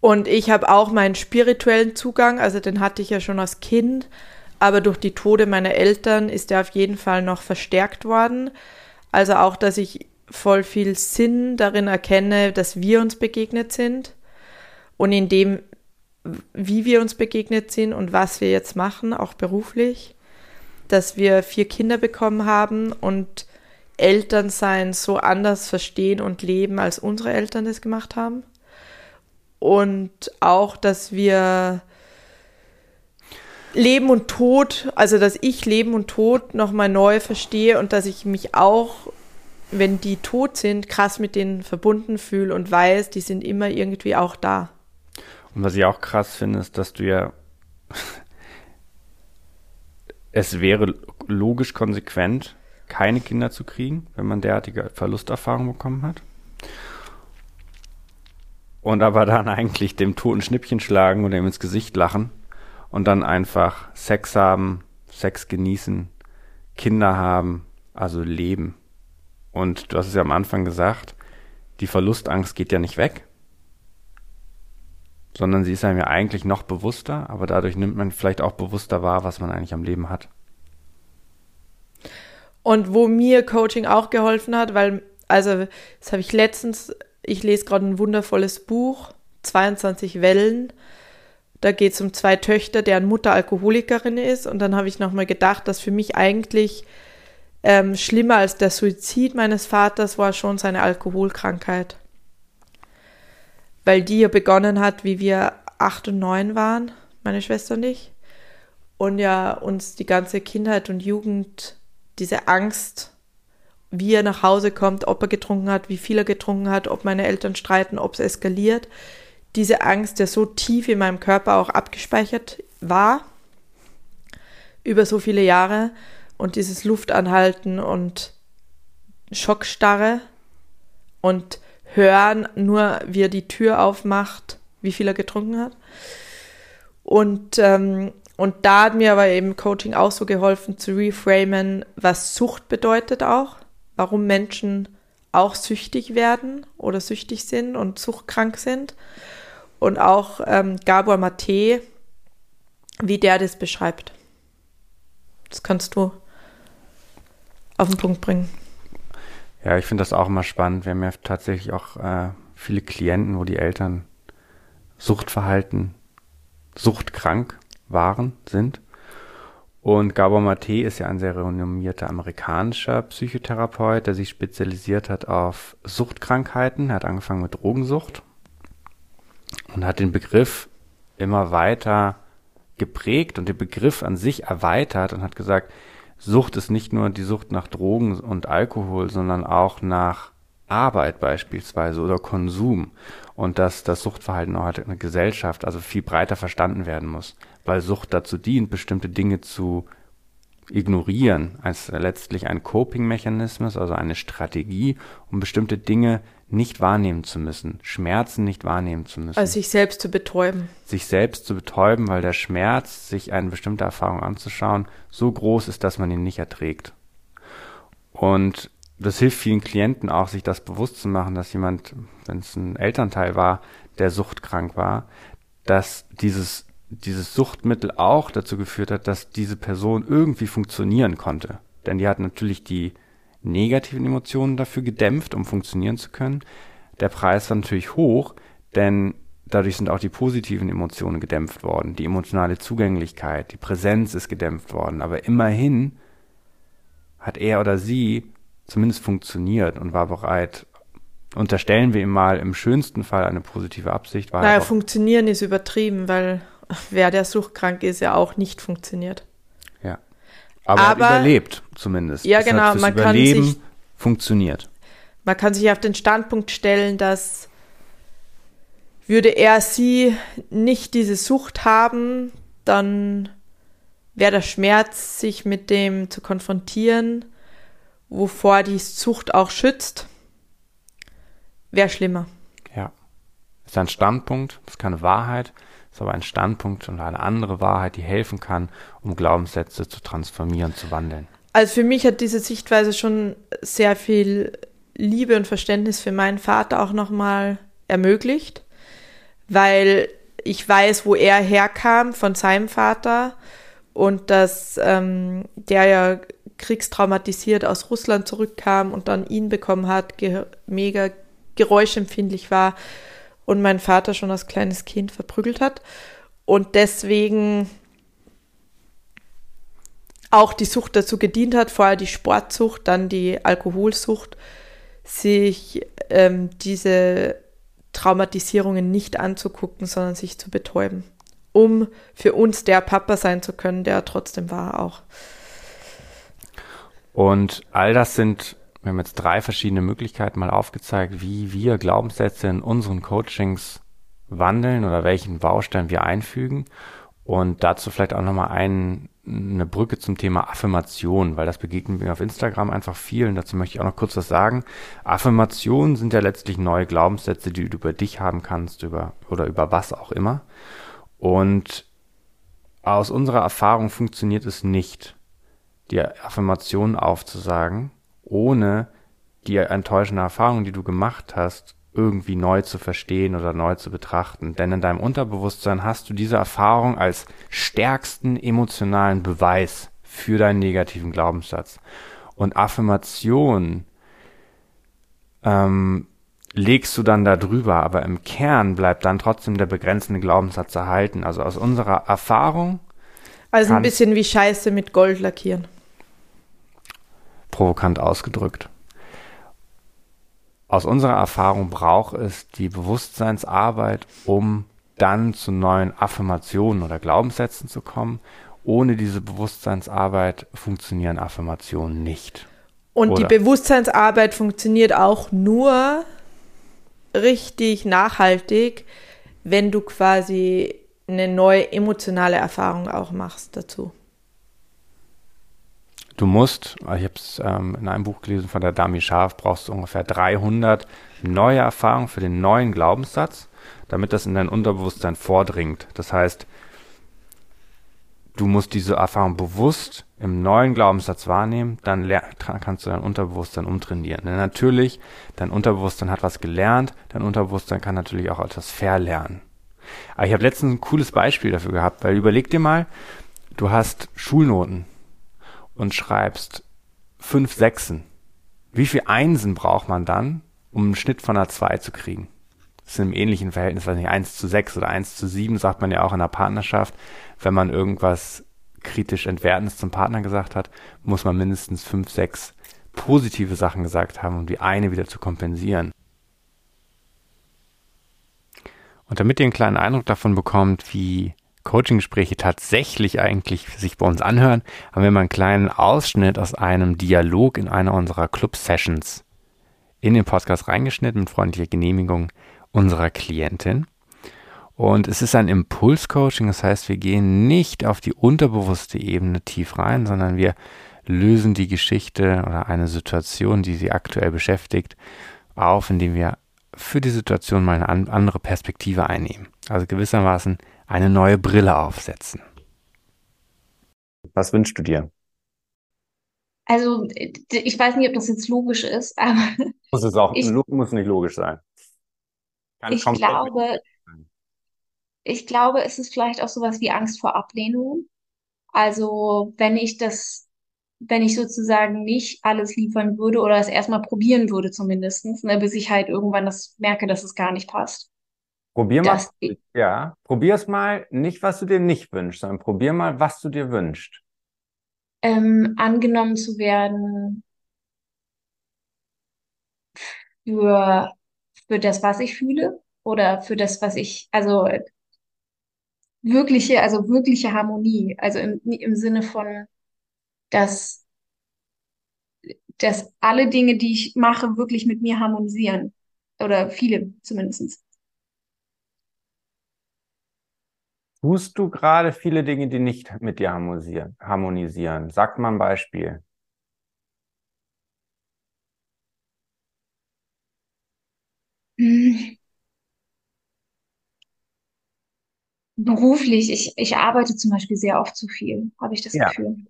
Speaker 2: Und ich habe auch meinen spirituellen Zugang, also den hatte ich ja schon als Kind, aber durch die Tode meiner Eltern ist der auf jeden Fall noch verstärkt worden. Also auch, dass ich voll viel Sinn darin erkenne, dass wir uns begegnet sind und in dem, wie wir uns begegnet sind und was wir jetzt machen, auch beruflich, dass wir vier Kinder bekommen haben und Elternsein so anders verstehen und leben, als unsere Eltern es gemacht haben. Und auch, dass wir Leben und Tod, also dass ich Leben und Tod nochmal neu verstehe und dass ich mich auch, wenn die tot sind, krass mit denen verbunden fühle und weiß, die sind immer irgendwie auch da.
Speaker 1: Und was ich auch krass finde, ist, dass du ja es wäre logisch konsequent, keine Kinder zu kriegen, wenn man derartige Verlusterfahrungen bekommen hat. Und aber dann eigentlich dem toten Schnippchen schlagen und ihm ins Gesicht lachen und dann einfach Sex haben, Sex genießen, Kinder haben, also leben. Und du hast es ja am Anfang gesagt, die Verlustangst geht ja nicht weg, sondern sie ist einem ja eigentlich noch bewusster, aber dadurch nimmt man vielleicht auch bewusster wahr, was man eigentlich am Leben hat.
Speaker 2: Und wo mir Coaching auch geholfen hat, weil, also, das habe ich letztens, ich lese gerade ein wundervolles Buch, 22 Wellen. Da geht es um zwei Töchter, deren Mutter Alkoholikerin ist. Und dann habe ich nochmal gedacht, dass für mich eigentlich ähm, schlimmer als der Suizid meines Vaters war schon seine Alkoholkrankheit. Weil die ja begonnen hat, wie wir acht und neun waren, meine Schwester und ich. Und ja uns die ganze Kindheit und Jugend diese Angst, wie er nach Hause kommt, ob er getrunken hat, wie viel er getrunken hat, ob meine Eltern streiten, ob es eskaliert. Diese Angst, der so tief in meinem Körper auch abgespeichert war, über so viele Jahre und dieses Luftanhalten und Schockstarre und hören nur, wie er die Tür aufmacht, wie viel er getrunken hat. Und, ähm, und da hat mir aber eben Coaching auch so geholfen zu reframen, was Sucht bedeutet auch, warum Menschen auch süchtig werden oder süchtig sind und suchtkrank sind. Und auch ähm, Gabor Mate, wie der das beschreibt. Das kannst du auf den Punkt bringen.
Speaker 1: Ja, ich finde das auch immer spannend. Wir haben ja tatsächlich auch äh, viele Klienten, wo die Eltern Suchtverhalten, suchtkrank waren, sind. Und Gabor Mate ist ja ein sehr renommierter amerikanischer Psychotherapeut, der sich spezialisiert hat auf Suchtkrankheiten. Er hat angefangen mit Drogensucht und hat den Begriff immer weiter geprägt und den Begriff an sich erweitert und hat gesagt, Sucht ist nicht nur die Sucht nach Drogen und Alkohol, sondern auch nach Arbeit beispielsweise oder Konsum und dass das Suchtverhalten auch halt in der Gesellschaft also viel breiter verstanden werden muss, weil Sucht dazu dient, bestimmte Dinge zu ignorieren, als letztlich ein Coping-Mechanismus, also eine Strategie, um bestimmte Dinge nicht wahrnehmen zu müssen, Schmerzen nicht wahrnehmen zu müssen.
Speaker 2: Also sich selbst zu betäuben.
Speaker 1: Sich selbst zu betäuben, weil der Schmerz, sich eine bestimmte Erfahrung anzuschauen, so groß ist, dass man ihn nicht erträgt. Und das hilft vielen Klienten auch, sich das bewusst zu machen, dass jemand, wenn es ein Elternteil war, der suchtkrank war, dass dieses, dieses Suchtmittel auch dazu geführt hat, dass diese Person irgendwie funktionieren konnte. Denn die hat natürlich die negativen Emotionen dafür gedämpft, um funktionieren zu können. Der Preis war natürlich hoch, denn dadurch sind auch die positiven Emotionen gedämpft worden. Die emotionale Zugänglichkeit, die Präsenz ist gedämpft worden. Aber immerhin hat er oder sie zumindest funktioniert und war bereit, unterstellen wir ihm mal im schönsten Fall eine positive Absicht.
Speaker 2: War naja, funktionieren ist übertrieben, weil wer der suchtkrank ist, ja auch nicht funktioniert.
Speaker 1: Aber, Aber er überlebt zumindest.
Speaker 2: Ja, das genau.
Speaker 1: Man Überleben kann sich, funktioniert.
Speaker 2: Man kann sich auf den Standpunkt stellen, dass würde er sie nicht diese Sucht haben, dann wäre der Schmerz, sich mit dem zu konfrontieren, wovor die Sucht auch schützt, wäre schlimmer.
Speaker 1: Ja. Das ist ein Standpunkt, das ist keine Wahrheit ist aber ein Standpunkt und eine andere Wahrheit, die helfen kann, um Glaubenssätze zu transformieren, zu wandeln.
Speaker 2: Also für mich hat diese Sichtweise schon sehr viel Liebe und Verständnis für meinen Vater auch nochmal ermöglicht, weil ich weiß, wo er herkam von seinem Vater und dass ähm, der ja kriegstraumatisiert aus Russland zurückkam und dann ihn bekommen hat, ge mega geräuschempfindlich war und mein Vater schon als kleines Kind verprügelt hat. Und deswegen auch die Sucht dazu gedient hat, vorher die Sportsucht, dann die Alkoholsucht, sich ähm, diese Traumatisierungen nicht anzugucken, sondern sich zu betäuben, um für uns der Papa sein zu können, der trotzdem war auch.
Speaker 1: Und all das sind wir haben jetzt drei verschiedene Möglichkeiten mal aufgezeigt, wie wir Glaubenssätze in unseren Coachings wandeln oder welchen Baustein wir einfügen. Und dazu vielleicht auch nochmal ein, eine Brücke zum Thema Affirmation, weil das begegnet mir auf Instagram einfach viel und dazu möchte ich auch noch kurz was sagen. Affirmationen sind ja letztlich neue Glaubenssätze, die du über dich haben kannst, über oder über was auch immer. Und aus unserer Erfahrung funktioniert es nicht, die Affirmationen aufzusagen, ohne die enttäuschende Erfahrung, die du gemacht hast, irgendwie neu zu verstehen oder neu zu betrachten. Denn in deinem Unterbewusstsein hast du diese Erfahrung als stärksten emotionalen Beweis für deinen negativen Glaubenssatz. Und Affirmation ähm, legst du dann da drüber, aber im Kern bleibt dann trotzdem der begrenzende Glaubenssatz erhalten. Also aus unserer Erfahrung.
Speaker 2: Also ein bisschen wie Scheiße mit Gold lackieren
Speaker 1: provokant ausgedrückt. Aus unserer Erfahrung braucht es die Bewusstseinsarbeit, um dann zu neuen Affirmationen oder Glaubenssätzen zu kommen. Ohne diese Bewusstseinsarbeit funktionieren Affirmationen nicht.
Speaker 2: Und oder? die Bewusstseinsarbeit funktioniert auch nur richtig nachhaltig, wenn du quasi eine neue emotionale Erfahrung auch machst dazu.
Speaker 1: Du musst, ich habe es ähm, in einem Buch gelesen von der Dami Scharf, brauchst du ungefähr 300 neue Erfahrungen für den neuen Glaubenssatz, damit das in dein Unterbewusstsein vordringt. Das heißt, du musst diese Erfahrung bewusst im neuen Glaubenssatz wahrnehmen, dann kannst du dein Unterbewusstsein umtrainieren. Denn natürlich, dein Unterbewusstsein hat was gelernt, dein Unterbewusstsein kann natürlich auch etwas verlernen. Aber ich habe letztens ein cooles Beispiel dafür gehabt, weil überleg dir mal, du hast Schulnoten und schreibst fünf Sechsen. Wie viel Einsen braucht man dann, um einen Schnitt von einer 2 zu kriegen? Das ist im ähnlichen Verhältnis, weiß nicht, 1 zu 6 oder 1 zu 7 sagt man ja auch in der Partnerschaft. Wenn man irgendwas kritisch Entwertendes zum Partner gesagt hat, muss man mindestens 5, 6 positive Sachen gesagt haben, um die eine wieder zu kompensieren. Und damit ihr einen kleinen Eindruck davon bekommt, wie Coaching-Gespräche tatsächlich eigentlich sich bei uns anhören, haben wir mal einen kleinen Ausschnitt aus einem Dialog in einer unserer Club-Sessions in den Podcast reingeschnitten mit freundlicher Genehmigung unserer Klientin. Und es ist ein Impuls-Coaching, das heißt, wir gehen nicht auf die unterbewusste Ebene tief rein, sondern wir lösen die Geschichte oder eine Situation, die sie aktuell beschäftigt, auf, indem wir für die Situation mal eine andere Perspektive einnehmen. Also gewissermaßen eine neue Brille aufsetzen. Was wünschst du dir?
Speaker 3: Also, ich weiß nicht, ob das jetzt logisch ist, aber.
Speaker 1: Muss es auch, ich, muss nicht logisch sein.
Speaker 3: Kann ich glaube, ich glaube, es ist vielleicht auch sowas wie Angst vor Ablehnung. Also, wenn ich das wenn ich sozusagen nicht alles liefern würde oder es erstmal probieren würde zumindestens, ne, bis ich halt irgendwann das merke, dass es gar nicht passt.
Speaker 1: Probier mal, ja, probier es mal, nicht was du dir nicht wünschst, sondern probier mal, was du dir wünschst.
Speaker 3: Ähm, angenommen zu werden für, für das, was ich fühle oder für das, was ich, also wirkliche, also wirkliche Harmonie, also im, im Sinne von dass, dass alle Dinge, die ich mache, wirklich mit mir harmonisieren. Oder viele zumindest.
Speaker 1: Tust du gerade viele Dinge, die nicht mit dir harmonisieren? Sag mal ein Beispiel.
Speaker 3: Hm. Beruflich, ich, ich arbeite zum Beispiel sehr oft zu viel, habe ich das
Speaker 1: Ja.
Speaker 3: Gefühl.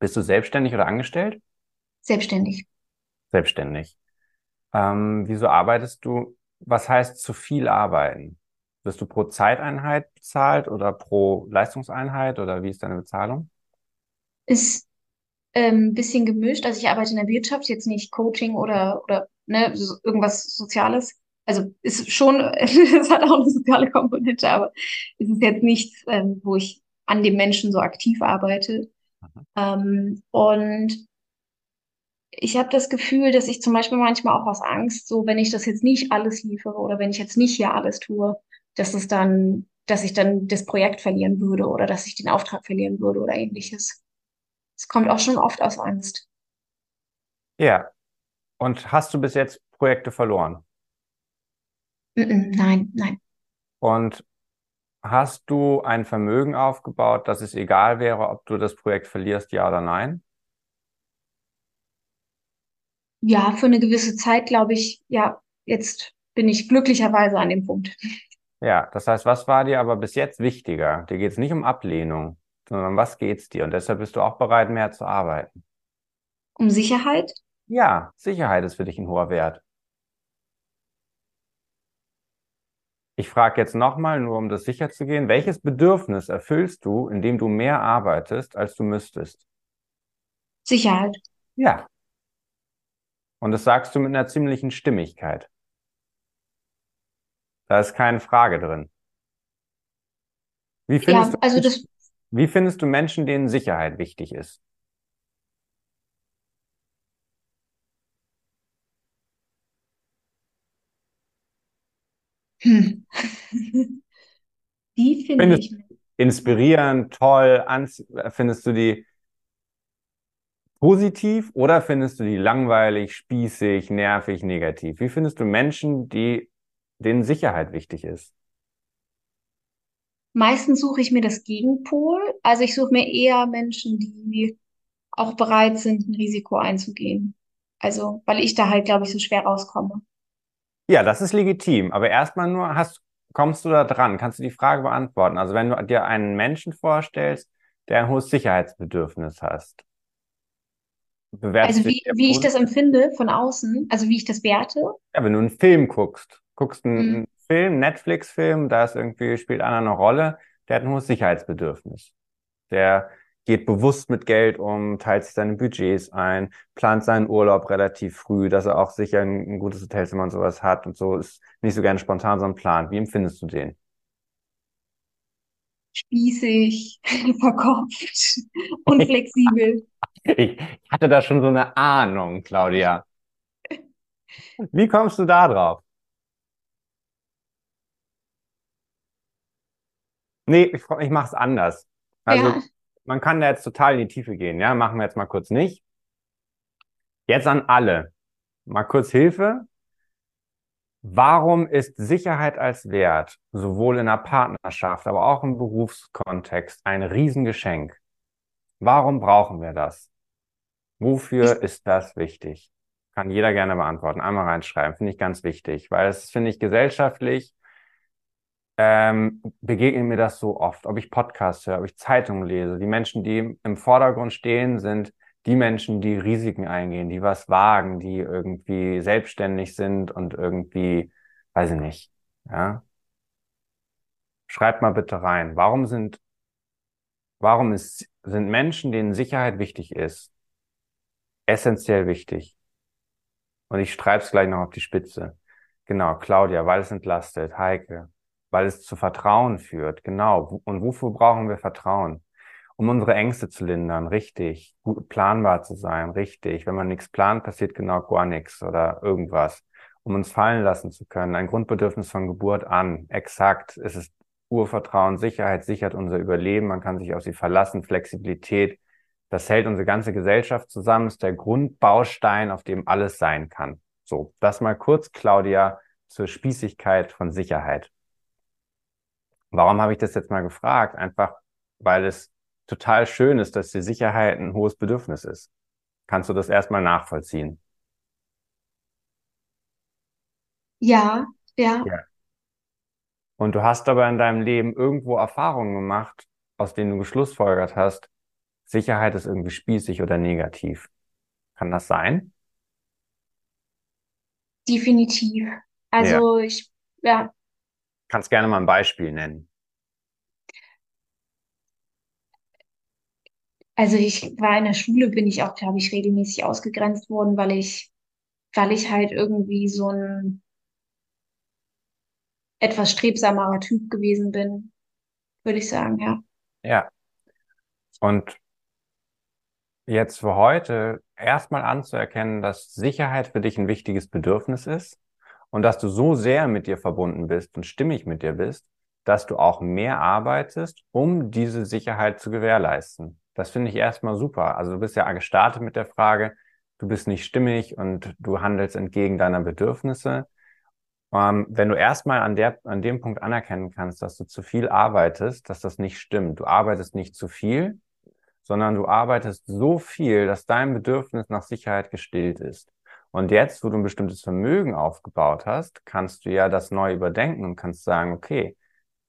Speaker 1: Bist du selbstständig oder angestellt?
Speaker 3: Selbstständig.
Speaker 1: Selbstständig. Ähm, wieso arbeitest du? Was heißt zu viel arbeiten? Wirst du pro Zeiteinheit bezahlt oder pro Leistungseinheit oder wie ist deine Bezahlung?
Speaker 3: Ist ähm, ein bisschen gemischt. Also ich arbeite in der Wirtschaft, jetzt nicht Coaching oder, oder ne, so irgendwas Soziales. Also ist schon, es hat auch eine soziale Komponente, aber es ist jetzt nichts, ähm, wo ich an dem Menschen so aktiv arbeite. Ähm, und ich habe das Gefühl, dass ich zum Beispiel manchmal auch aus Angst, so wenn ich das jetzt nicht alles liefere oder wenn ich jetzt nicht hier alles tue, dass es dann, dass ich dann das Projekt verlieren würde oder dass ich den Auftrag verlieren würde oder ähnliches. Es kommt auch schon oft aus Angst.
Speaker 1: Ja. Und hast du bis jetzt Projekte verloren?
Speaker 3: Nein, nein.
Speaker 1: Und Hast du ein Vermögen aufgebaut, dass es egal wäre, ob du das Projekt verlierst, ja oder nein?
Speaker 3: Ja, für eine gewisse Zeit glaube ich, ja, jetzt bin ich glücklicherweise an dem Punkt.
Speaker 1: Ja, das heißt, was war dir aber bis jetzt wichtiger? Dir geht es nicht um Ablehnung, sondern um was geht's dir? Und deshalb bist du auch bereit, mehr zu arbeiten.
Speaker 3: Um Sicherheit?
Speaker 1: Ja, Sicherheit ist für dich ein hoher Wert. Ich frage jetzt nochmal, nur um das sicher zu gehen, welches Bedürfnis erfüllst du, indem du mehr arbeitest, als du müsstest?
Speaker 3: Sicherheit.
Speaker 1: Ja. Und das sagst du mit einer ziemlichen Stimmigkeit. Da ist keine Frage drin. Wie findest,
Speaker 3: ja, also
Speaker 1: du,
Speaker 3: das,
Speaker 1: wie findest du Menschen, denen Sicherheit wichtig ist?
Speaker 3: hm. Die finde
Speaker 1: Findest
Speaker 3: ich.
Speaker 1: inspirierend, toll, findest du die positiv oder findest du die langweilig, spießig, nervig, negativ? Wie findest du Menschen, die denen Sicherheit wichtig ist?
Speaker 3: Meistens suche ich mir das Gegenpol. Also ich suche mir eher Menschen, die auch bereit sind, ein Risiko einzugehen. Also, weil ich da halt, glaube ich, so schwer rauskomme.
Speaker 1: Ja, das ist legitim. Aber erstmal nur hast, kommst du da dran? Kannst du die Frage beantworten? Also, wenn du dir einen Menschen vorstellst, der ein hohes Sicherheitsbedürfnis hast,
Speaker 3: bewertest also wie, wie ich das empfinde von außen, also wie ich das werte.
Speaker 1: Ja, wenn du einen Film guckst, guckst einen, mhm. einen Film, Netflix-Film, da ist irgendwie, spielt einer eine Rolle, der hat ein hohes Sicherheitsbedürfnis. Der geht bewusst mit Geld um, teilt sich seine Budgets ein, plant seinen Urlaub relativ früh, dass er auch sicher ein, ein gutes Hotelzimmer und sowas hat und so ist nicht so gerne spontan, sondern plant. Wie empfindest du den?
Speaker 3: Spießig, verkopft und flexibel.
Speaker 1: Ich hatte da schon so eine Ahnung, Claudia. Wie kommst du da drauf? Nee, ich, ich mache es anders. Also, ja. man kann da jetzt total in die Tiefe gehen, ja, machen wir jetzt mal kurz nicht. Jetzt an alle. Mal kurz Hilfe. Warum ist Sicherheit als Wert sowohl in der Partnerschaft, aber auch im Berufskontext ein Riesengeschenk? Warum brauchen wir das? Wofür ist das wichtig? Kann jeder gerne beantworten. Einmal reinschreiben, finde ich ganz wichtig, weil es finde ich gesellschaftlich ähm, begegnet mir das so oft, ob ich Podcasts höre, ob ich Zeitungen lese. Die Menschen, die im Vordergrund stehen, sind die Menschen, die Risiken eingehen, die was wagen, die irgendwie selbstständig sind und irgendwie, weiß ich nicht, ja. Schreibt mal bitte rein. Warum sind, warum ist, sind Menschen, denen Sicherheit wichtig ist, essentiell wichtig? Und ich schreibe es gleich noch auf die Spitze. Genau, Claudia, weil es entlastet. Heike, weil es zu Vertrauen führt. Genau. Und wofür brauchen wir Vertrauen? Um unsere Ängste zu lindern, richtig. Gut planbar zu sein, richtig. Wenn man nichts plant, passiert genau gar nichts oder irgendwas. Um uns fallen lassen zu können. Ein Grundbedürfnis von Geburt an. Exakt. Es ist Urvertrauen, Sicherheit sichert unser Überleben. Man kann sich auf sie verlassen. Flexibilität. Das hält unsere ganze Gesellschaft zusammen. Ist der Grundbaustein, auf dem alles sein kann. So, das mal kurz, Claudia, zur Spießigkeit von Sicherheit. Warum habe ich das jetzt mal gefragt? Einfach, weil es total schön ist, dass die Sicherheit ein hohes Bedürfnis ist. Kannst du das erstmal nachvollziehen?
Speaker 3: Ja, ja. ja.
Speaker 1: Und du hast aber in deinem Leben irgendwo Erfahrungen gemacht, aus denen du geschlussfolgert hast, Sicherheit ist irgendwie spießig oder negativ. Kann das sein?
Speaker 3: Definitiv. Also ja. ich, ja,
Speaker 1: Kannst gerne mal ein Beispiel nennen.
Speaker 3: Also ich war in der Schule, bin ich auch, glaube ich, regelmäßig ausgegrenzt worden, weil ich, weil ich halt irgendwie so ein etwas strebsamerer Typ gewesen bin, würde ich sagen, ja.
Speaker 1: Ja. Und jetzt für heute erstmal anzuerkennen, dass Sicherheit für dich ein wichtiges Bedürfnis ist und dass du so sehr mit dir verbunden bist und stimmig mit dir bist, dass du auch mehr arbeitest, um diese Sicherheit zu gewährleisten. Das finde ich erstmal super. Also du bist ja gestartet mit der Frage, du bist nicht stimmig und du handelst entgegen deiner Bedürfnisse. Ähm, wenn du erstmal an, der, an dem Punkt anerkennen kannst, dass du zu viel arbeitest, dass das nicht stimmt. Du arbeitest nicht zu viel, sondern du arbeitest so viel, dass dein Bedürfnis nach Sicherheit gestillt ist. Und jetzt, wo du ein bestimmtes Vermögen aufgebaut hast, kannst du ja das neu überdenken und kannst sagen, okay,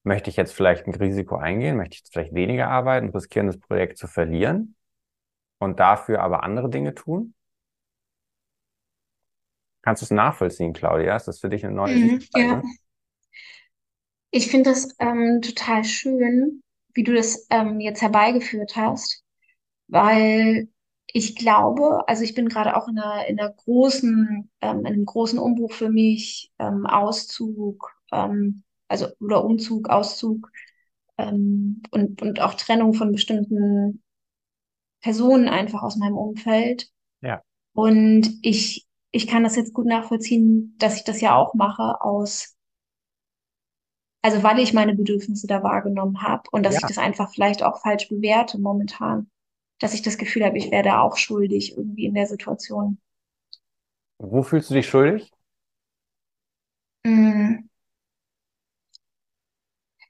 Speaker 1: möchte ich jetzt vielleicht ein Risiko eingehen, möchte ich jetzt vielleicht weniger arbeiten, riskieren, das Projekt zu verlieren und dafür aber andere Dinge tun? Kannst du es nachvollziehen, Claudia? Ist das für dich eine neue mhm? Ja.
Speaker 3: Ich finde das ähm, total schön, wie du das ähm, jetzt herbeigeführt hast, weil ich glaube, also ich bin gerade auch in einer, in einer großen, ähm, in einem großen Umbruch für mich, ähm, Auszug, ähm, also oder Umzug, Auszug ähm, und, und auch Trennung von bestimmten Personen einfach aus meinem Umfeld.
Speaker 1: Ja.
Speaker 3: Und ich, ich kann das jetzt gut nachvollziehen, dass ich das ja auch mache aus, also weil ich meine Bedürfnisse da wahrgenommen habe und dass ja. ich das einfach vielleicht auch falsch bewerte momentan dass ich das Gefühl habe, ich werde auch schuldig irgendwie in der Situation.
Speaker 1: Wo fühlst du dich schuldig?
Speaker 3: Mm.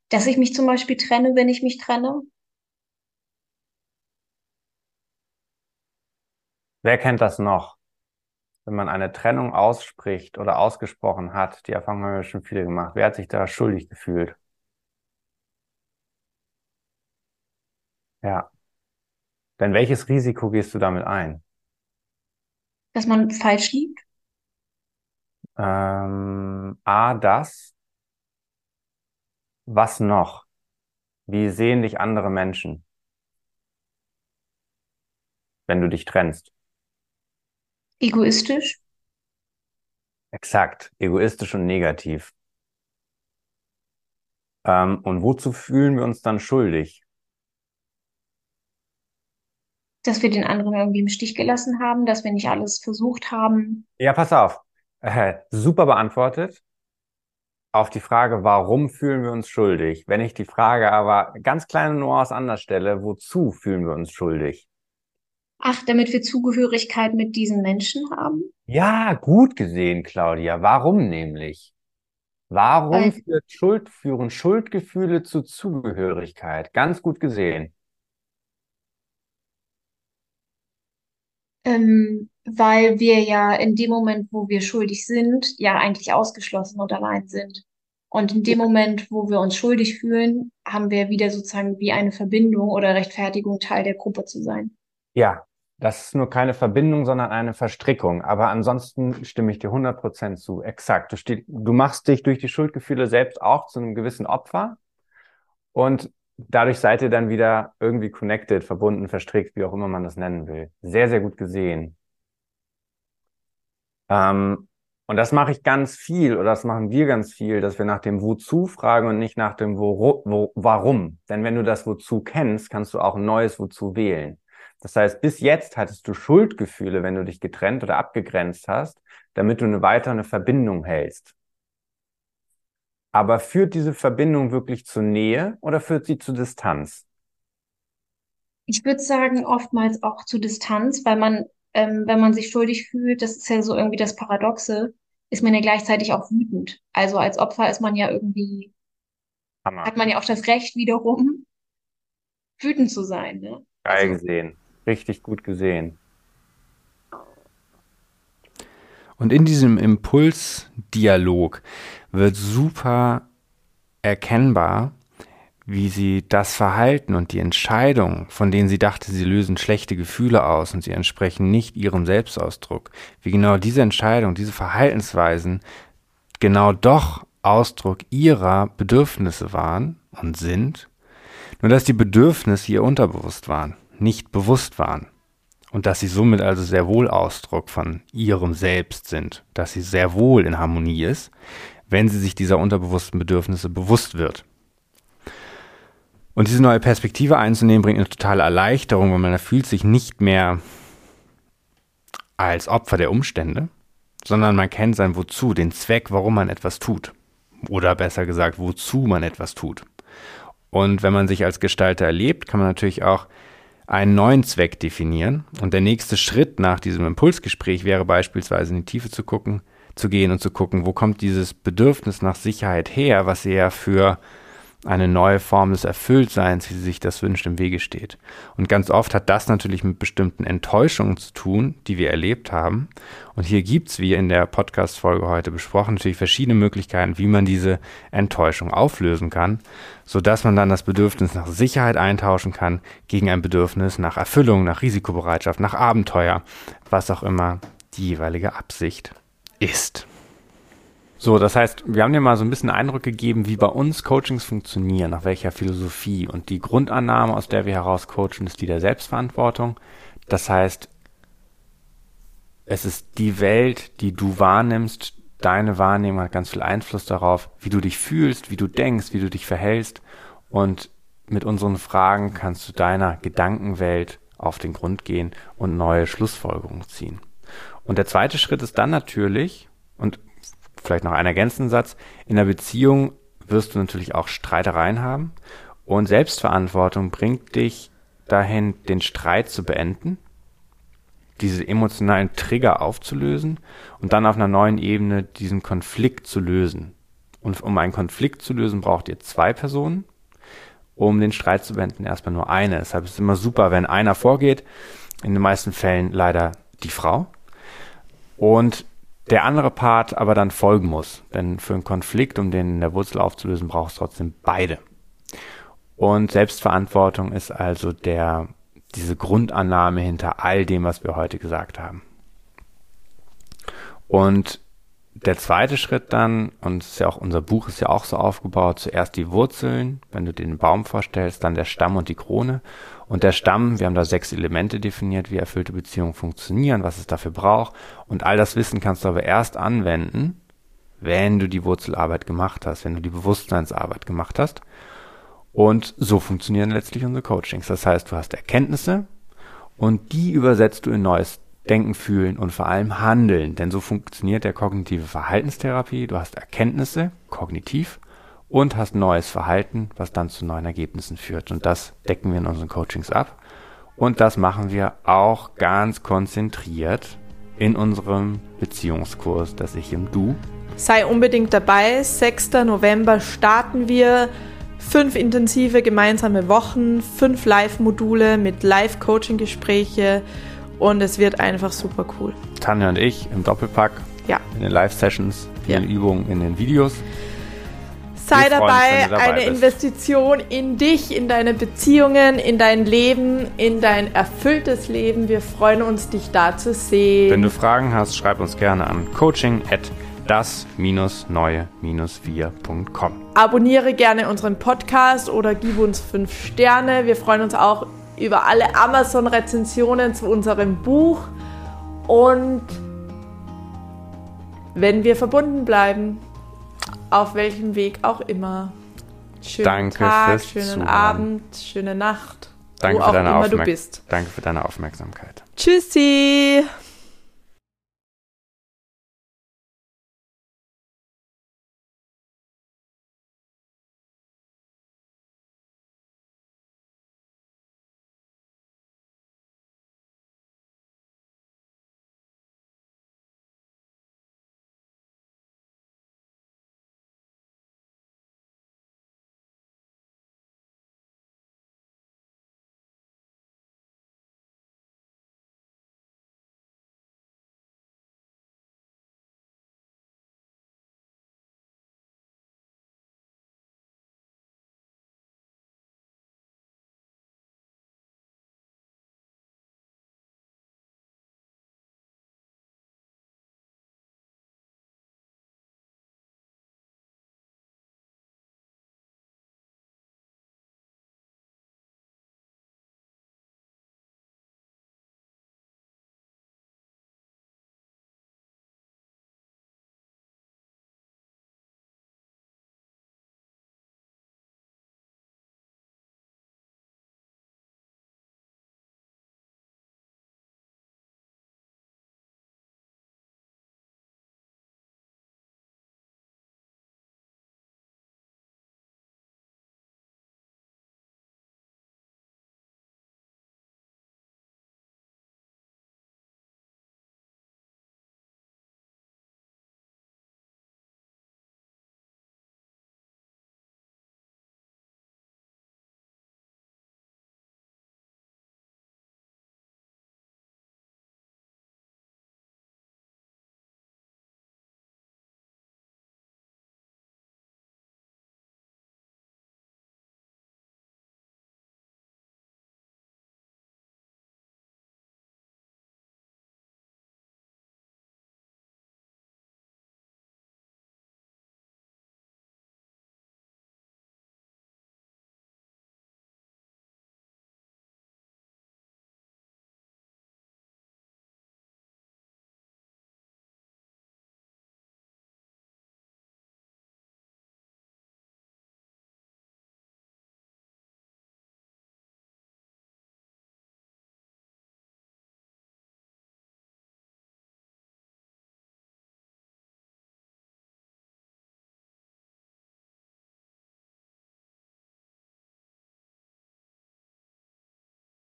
Speaker 3: Dass ich mich zum Beispiel trenne, wenn ich mich trenne.
Speaker 1: Wer kennt das noch? Wenn man eine Trennung ausspricht oder ausgesprochen hat, die Erfahrung haben wir schon viele gemacht. Wer hat sich da schuldig gefühlt? Ja. Denn welches Risiko gehst du damit ein?
Speaker 3: Dass man falsch liegt?
Speaker 1: Ähm, A, das. Was noch? Wie sehen dich andere Menschen, wenn du dich trennst?
Speaker 3: Egoistisch?
Speaker 1: Exakt, egoistisch und negativ. Ähm, und wozu fühlen wir uns dann schuldig?
Speaker 3: Dass wir den anderen irgendwie im Stich gelassen haben, dass wir nicht alles versucht haben.
Speaker 1: Ja, pass auf. Äh, super beantwortet. Auf die Frage, warum fühlen wir uns schuldig? Wenn ich die Frage aber ganz kleine Nuance anders stelle, wozu fühlen wir uns schuldig?
Speaker 3: Ach, damit wir Zugehörigkeit mit diesen Menschen haben?
Speaker 1: Ja, gut gesehen, Claudia. Warum nämlich? Warum
Speaker 3: Weil,
Speaker 1: führt Schuld, führen Schuldgefühle zu Zugehörigkeit? Ganz gut gesehen.
Speaker 3: Ähm, weil wir ja in dem Moment, wo wir schuldig sind, ja eigentlich ausgeschlossen und allein sind. Und in dem Moment, wo wir uns schuldig fühlen, haben wir wieder sozusagen wie eine Verbindung oder Rechtfertigung, Teil der Gruppe zu sein.
Speaker 1: Ja, das ist nur keine Verbindung, sondern eine Verstrickung. Aber ansonsten stimme ich dir 100% zu. Exakt. Du, steh, du machst dich durch die Schuldgefühle selbst auch zu einem gewissen Opfer und dadurch seid ihr dann wieder irgendwie connected, verbunden, verstrickt, wie auch immer man das nennen will. Sehr, sehr gut gesehen. Ähm, und das mache ich ganz viel oder das machen wir ganz viel, dass wir nach dem Wozu fragen und nicht nach dem wo, wo, Warum. Denn wenn du das Wozu kennst, kannst du auch ein neues Wozu wählen. Das heißt, bis jetzt hattest du Schuldgefühle, wenn du dich getrennt oder abgegrenzt hast, damit du eine weitere Verbindung hältst. Aber führt diese Verbindung wirklich zur Nähe oder führt sie zu Distanz?
Speaker 3: Ich würde sagen, oftmals auch zu Distanz, weil man, ähm, wenn man sich schuldig fühlt, das ist ja so irgendwie das Paradoxe, ist man ja gleichzeitig auch wütend. Also als Opfer ist man ja irgendwie,
Speaker 1: Hammer.
Speaker 3: hat man ja auch das Recht wiederum, wütend zu sein, ne?
Speaker 1: Geil
Speaker 3: Also,
Speaker 1: gesehen. Richtig gut gesehen.
Speaker 4: Und in diesem Impulsdialog wird super erkennbar, wie sie das Verhalten und die Entscheidung, von denen sie dachte, sie lösen schlechte Gefühle aus und sie entsprechen nicht ihrem Selbstausdruck, wie genau diese Entscheidung, diese Verhaltensweisen genau doch Ausdruck ihrer Bedürfnisse waren und sind, nur dass die Bedürfnisse ihr unterbewusst waren, nicht bewusst waren und dass sie somit also sehr wohl Ausdruck von ihrem Selbst sind, dass sie sehr wohl in Harmonie ist, wenn sie sich dieser unterbewussten Bedürfnisse bewusst wird. Und diese neue Perspektive einzunehmen, bringt eine totale Erleichterung, weil man fühlt sich nicht mehr als Opfer der Umstände, sondern man kennt sein Wozu, den Zweck, warum man etwas tut. Oder besser gesagt, wozu man etwas tut. Und wenn man sich als Gestalter erlebt, kann man natürlich auch einen neuen Zweck definieren. Und der nächste Schritt nach diesem Impulsgespräch wäre beispielsweise in die Tiefe zu gucken, zu gehen und zu gucken, wo kommt dieses Bedürfnis nach Sicherheit her, was ja für eine neue Form des Erfülltseins, wie sie sich das wünscht, im Wege steht. Und ganz oft hat das natürlich mit bestimmten Enttäuschungen zu tun, die wir erlebt haben. Und hier gibt's, wie in der Podcast-Folge heute besprochen, natürlich verschiedene Möglichkeiten, wie man diese Enttäuschung auflösen kann, sodass man dann das Bedürfnis nach Sicherheit eintauschen kann gegen ein Bedürfnis nach Erfüllung, nach Risikobereitschaft, nach Abenteuer, was auch immer die jeweilige Absicht ist.
Speaker 1: So, das heißt, wir haben dir mal so ein bisschen Eindruck gegeben, wie bei uns Coachings funktionieren, nach welcher Philosophie. Und die Grundannahme, aus der wir heraus coachen, ist die der Selbstverantwortung. Das heißt, es ist die Welt, die du wahrnimmst. Deine Wahrnehmung hat ganz viel Einfluss darauf, wie du dich fühlst, wie du denkst, wie du dich verhältst. Und mit unseren Fragen kannst du deiner Gedankenwelt auf den Grund gehen und neue Schlussfolgerungen ziehen. Und der zweite Schritt ist dann natürlich, und vielleicht noch ein ergänzenden Satz, in der Beziehung wirst du natürlich auch Streitereien haben und Selbstverantwortung bringt dich dahin, den Streit zu beenden, diese emotionalen Trigger aufzulösen und dann auf einer neuen Ebene diesen Konflikt zu lösen. Und um einen Konflikt zu lösen, braucht ihr zwei Personen. Um den Streit zu beenden, erstmal nur eine. Deshalb ist es immer super, wenn einer vorgeht. In den meisten Fällen leider die Frau. Und der andere Part aber dann folgen muss. Denn für einen Konflikt, um den in der Wurzel aufzulösen, braucht es trotzdem beide. Und Selbstverantwortung ist also der, diese Grundannahme hinter all dem, was wir heute gesagt haben. Und der zweite Schritt dann, und ist ja auch unser Buch ist ja auch so aufgebaut, zuerst die Wurzeln, wenn du den Baum vorstellst, dann der Stamm und die Krone. Und der Stamm, wir haben da sechs Elemente definiert, wie erfüllte Beziehungen funktionieren, was es dafür braucht. Und all das Wissen kannst du aber erst anwenden, wenn du die Wurzelarbeit gemacht hast, wenn du die Bewusstseinsarbeit gemacht hast. Und so funktionieren letztlich unsere Coachings. Das heißt, du hast Erkenntnisse und die übersetzt du in neues Denken, Fühlen und vor allem Handeln. Denn so funktioniert der kognitive Verhaltenstherapie. Du hast Erkenntnisse, kognitiv, und hast neues Verhalten, was dann zu neuen Ergebnissen führt. Und das decken wir in unseren Coachings ab. Und das machen wir auch ganz konzentriert in unserem Beziehungskurs, das Ich im Du.
Speaker 2: Sei unbedingt dabei. 6. November starten wir. Fünf intensive gemeinsame Wochen, fünf Live-Module mit Live-Coaching-Gespräche und es wird einfach super cool.
Speaker 1: Tanja und ich im Doppelpack.
Speaker 2: Ja.
Speaker 1: In den Live-Sessions, viele ja. Übungen in den Videos.
Speaker 2: Sei dabei, dabei, eine bist. Investition in dich, in deine Beziehungen, in dein Leben, in dein erfülltes Leben. Wir freuen uns, dich da zu sehen.
Speaker 1: Wenn du Fragen hast, schreib uns gerne an coaching at das-neue-wir.com.
Speaker 2: Abonniere gerne unseren Podcast oder gib uns fünf Sterne. Wir freuen uns auch über alle Amazon-Rezensionen zu unserem Buch und wenn wir verbunden bleiben, auf welchem Weg auch immer.
Speaker 1: Schönen Danke Tag,
Speaker 2: schönen
Speaker 1: Zuhören.
Speaker 2: Abend, schöne Nacht,
Speaker 1: Danke wo auch immer du bist. Danke für deine Aufmerksamkeit.
Speaker 2: Tschüssi!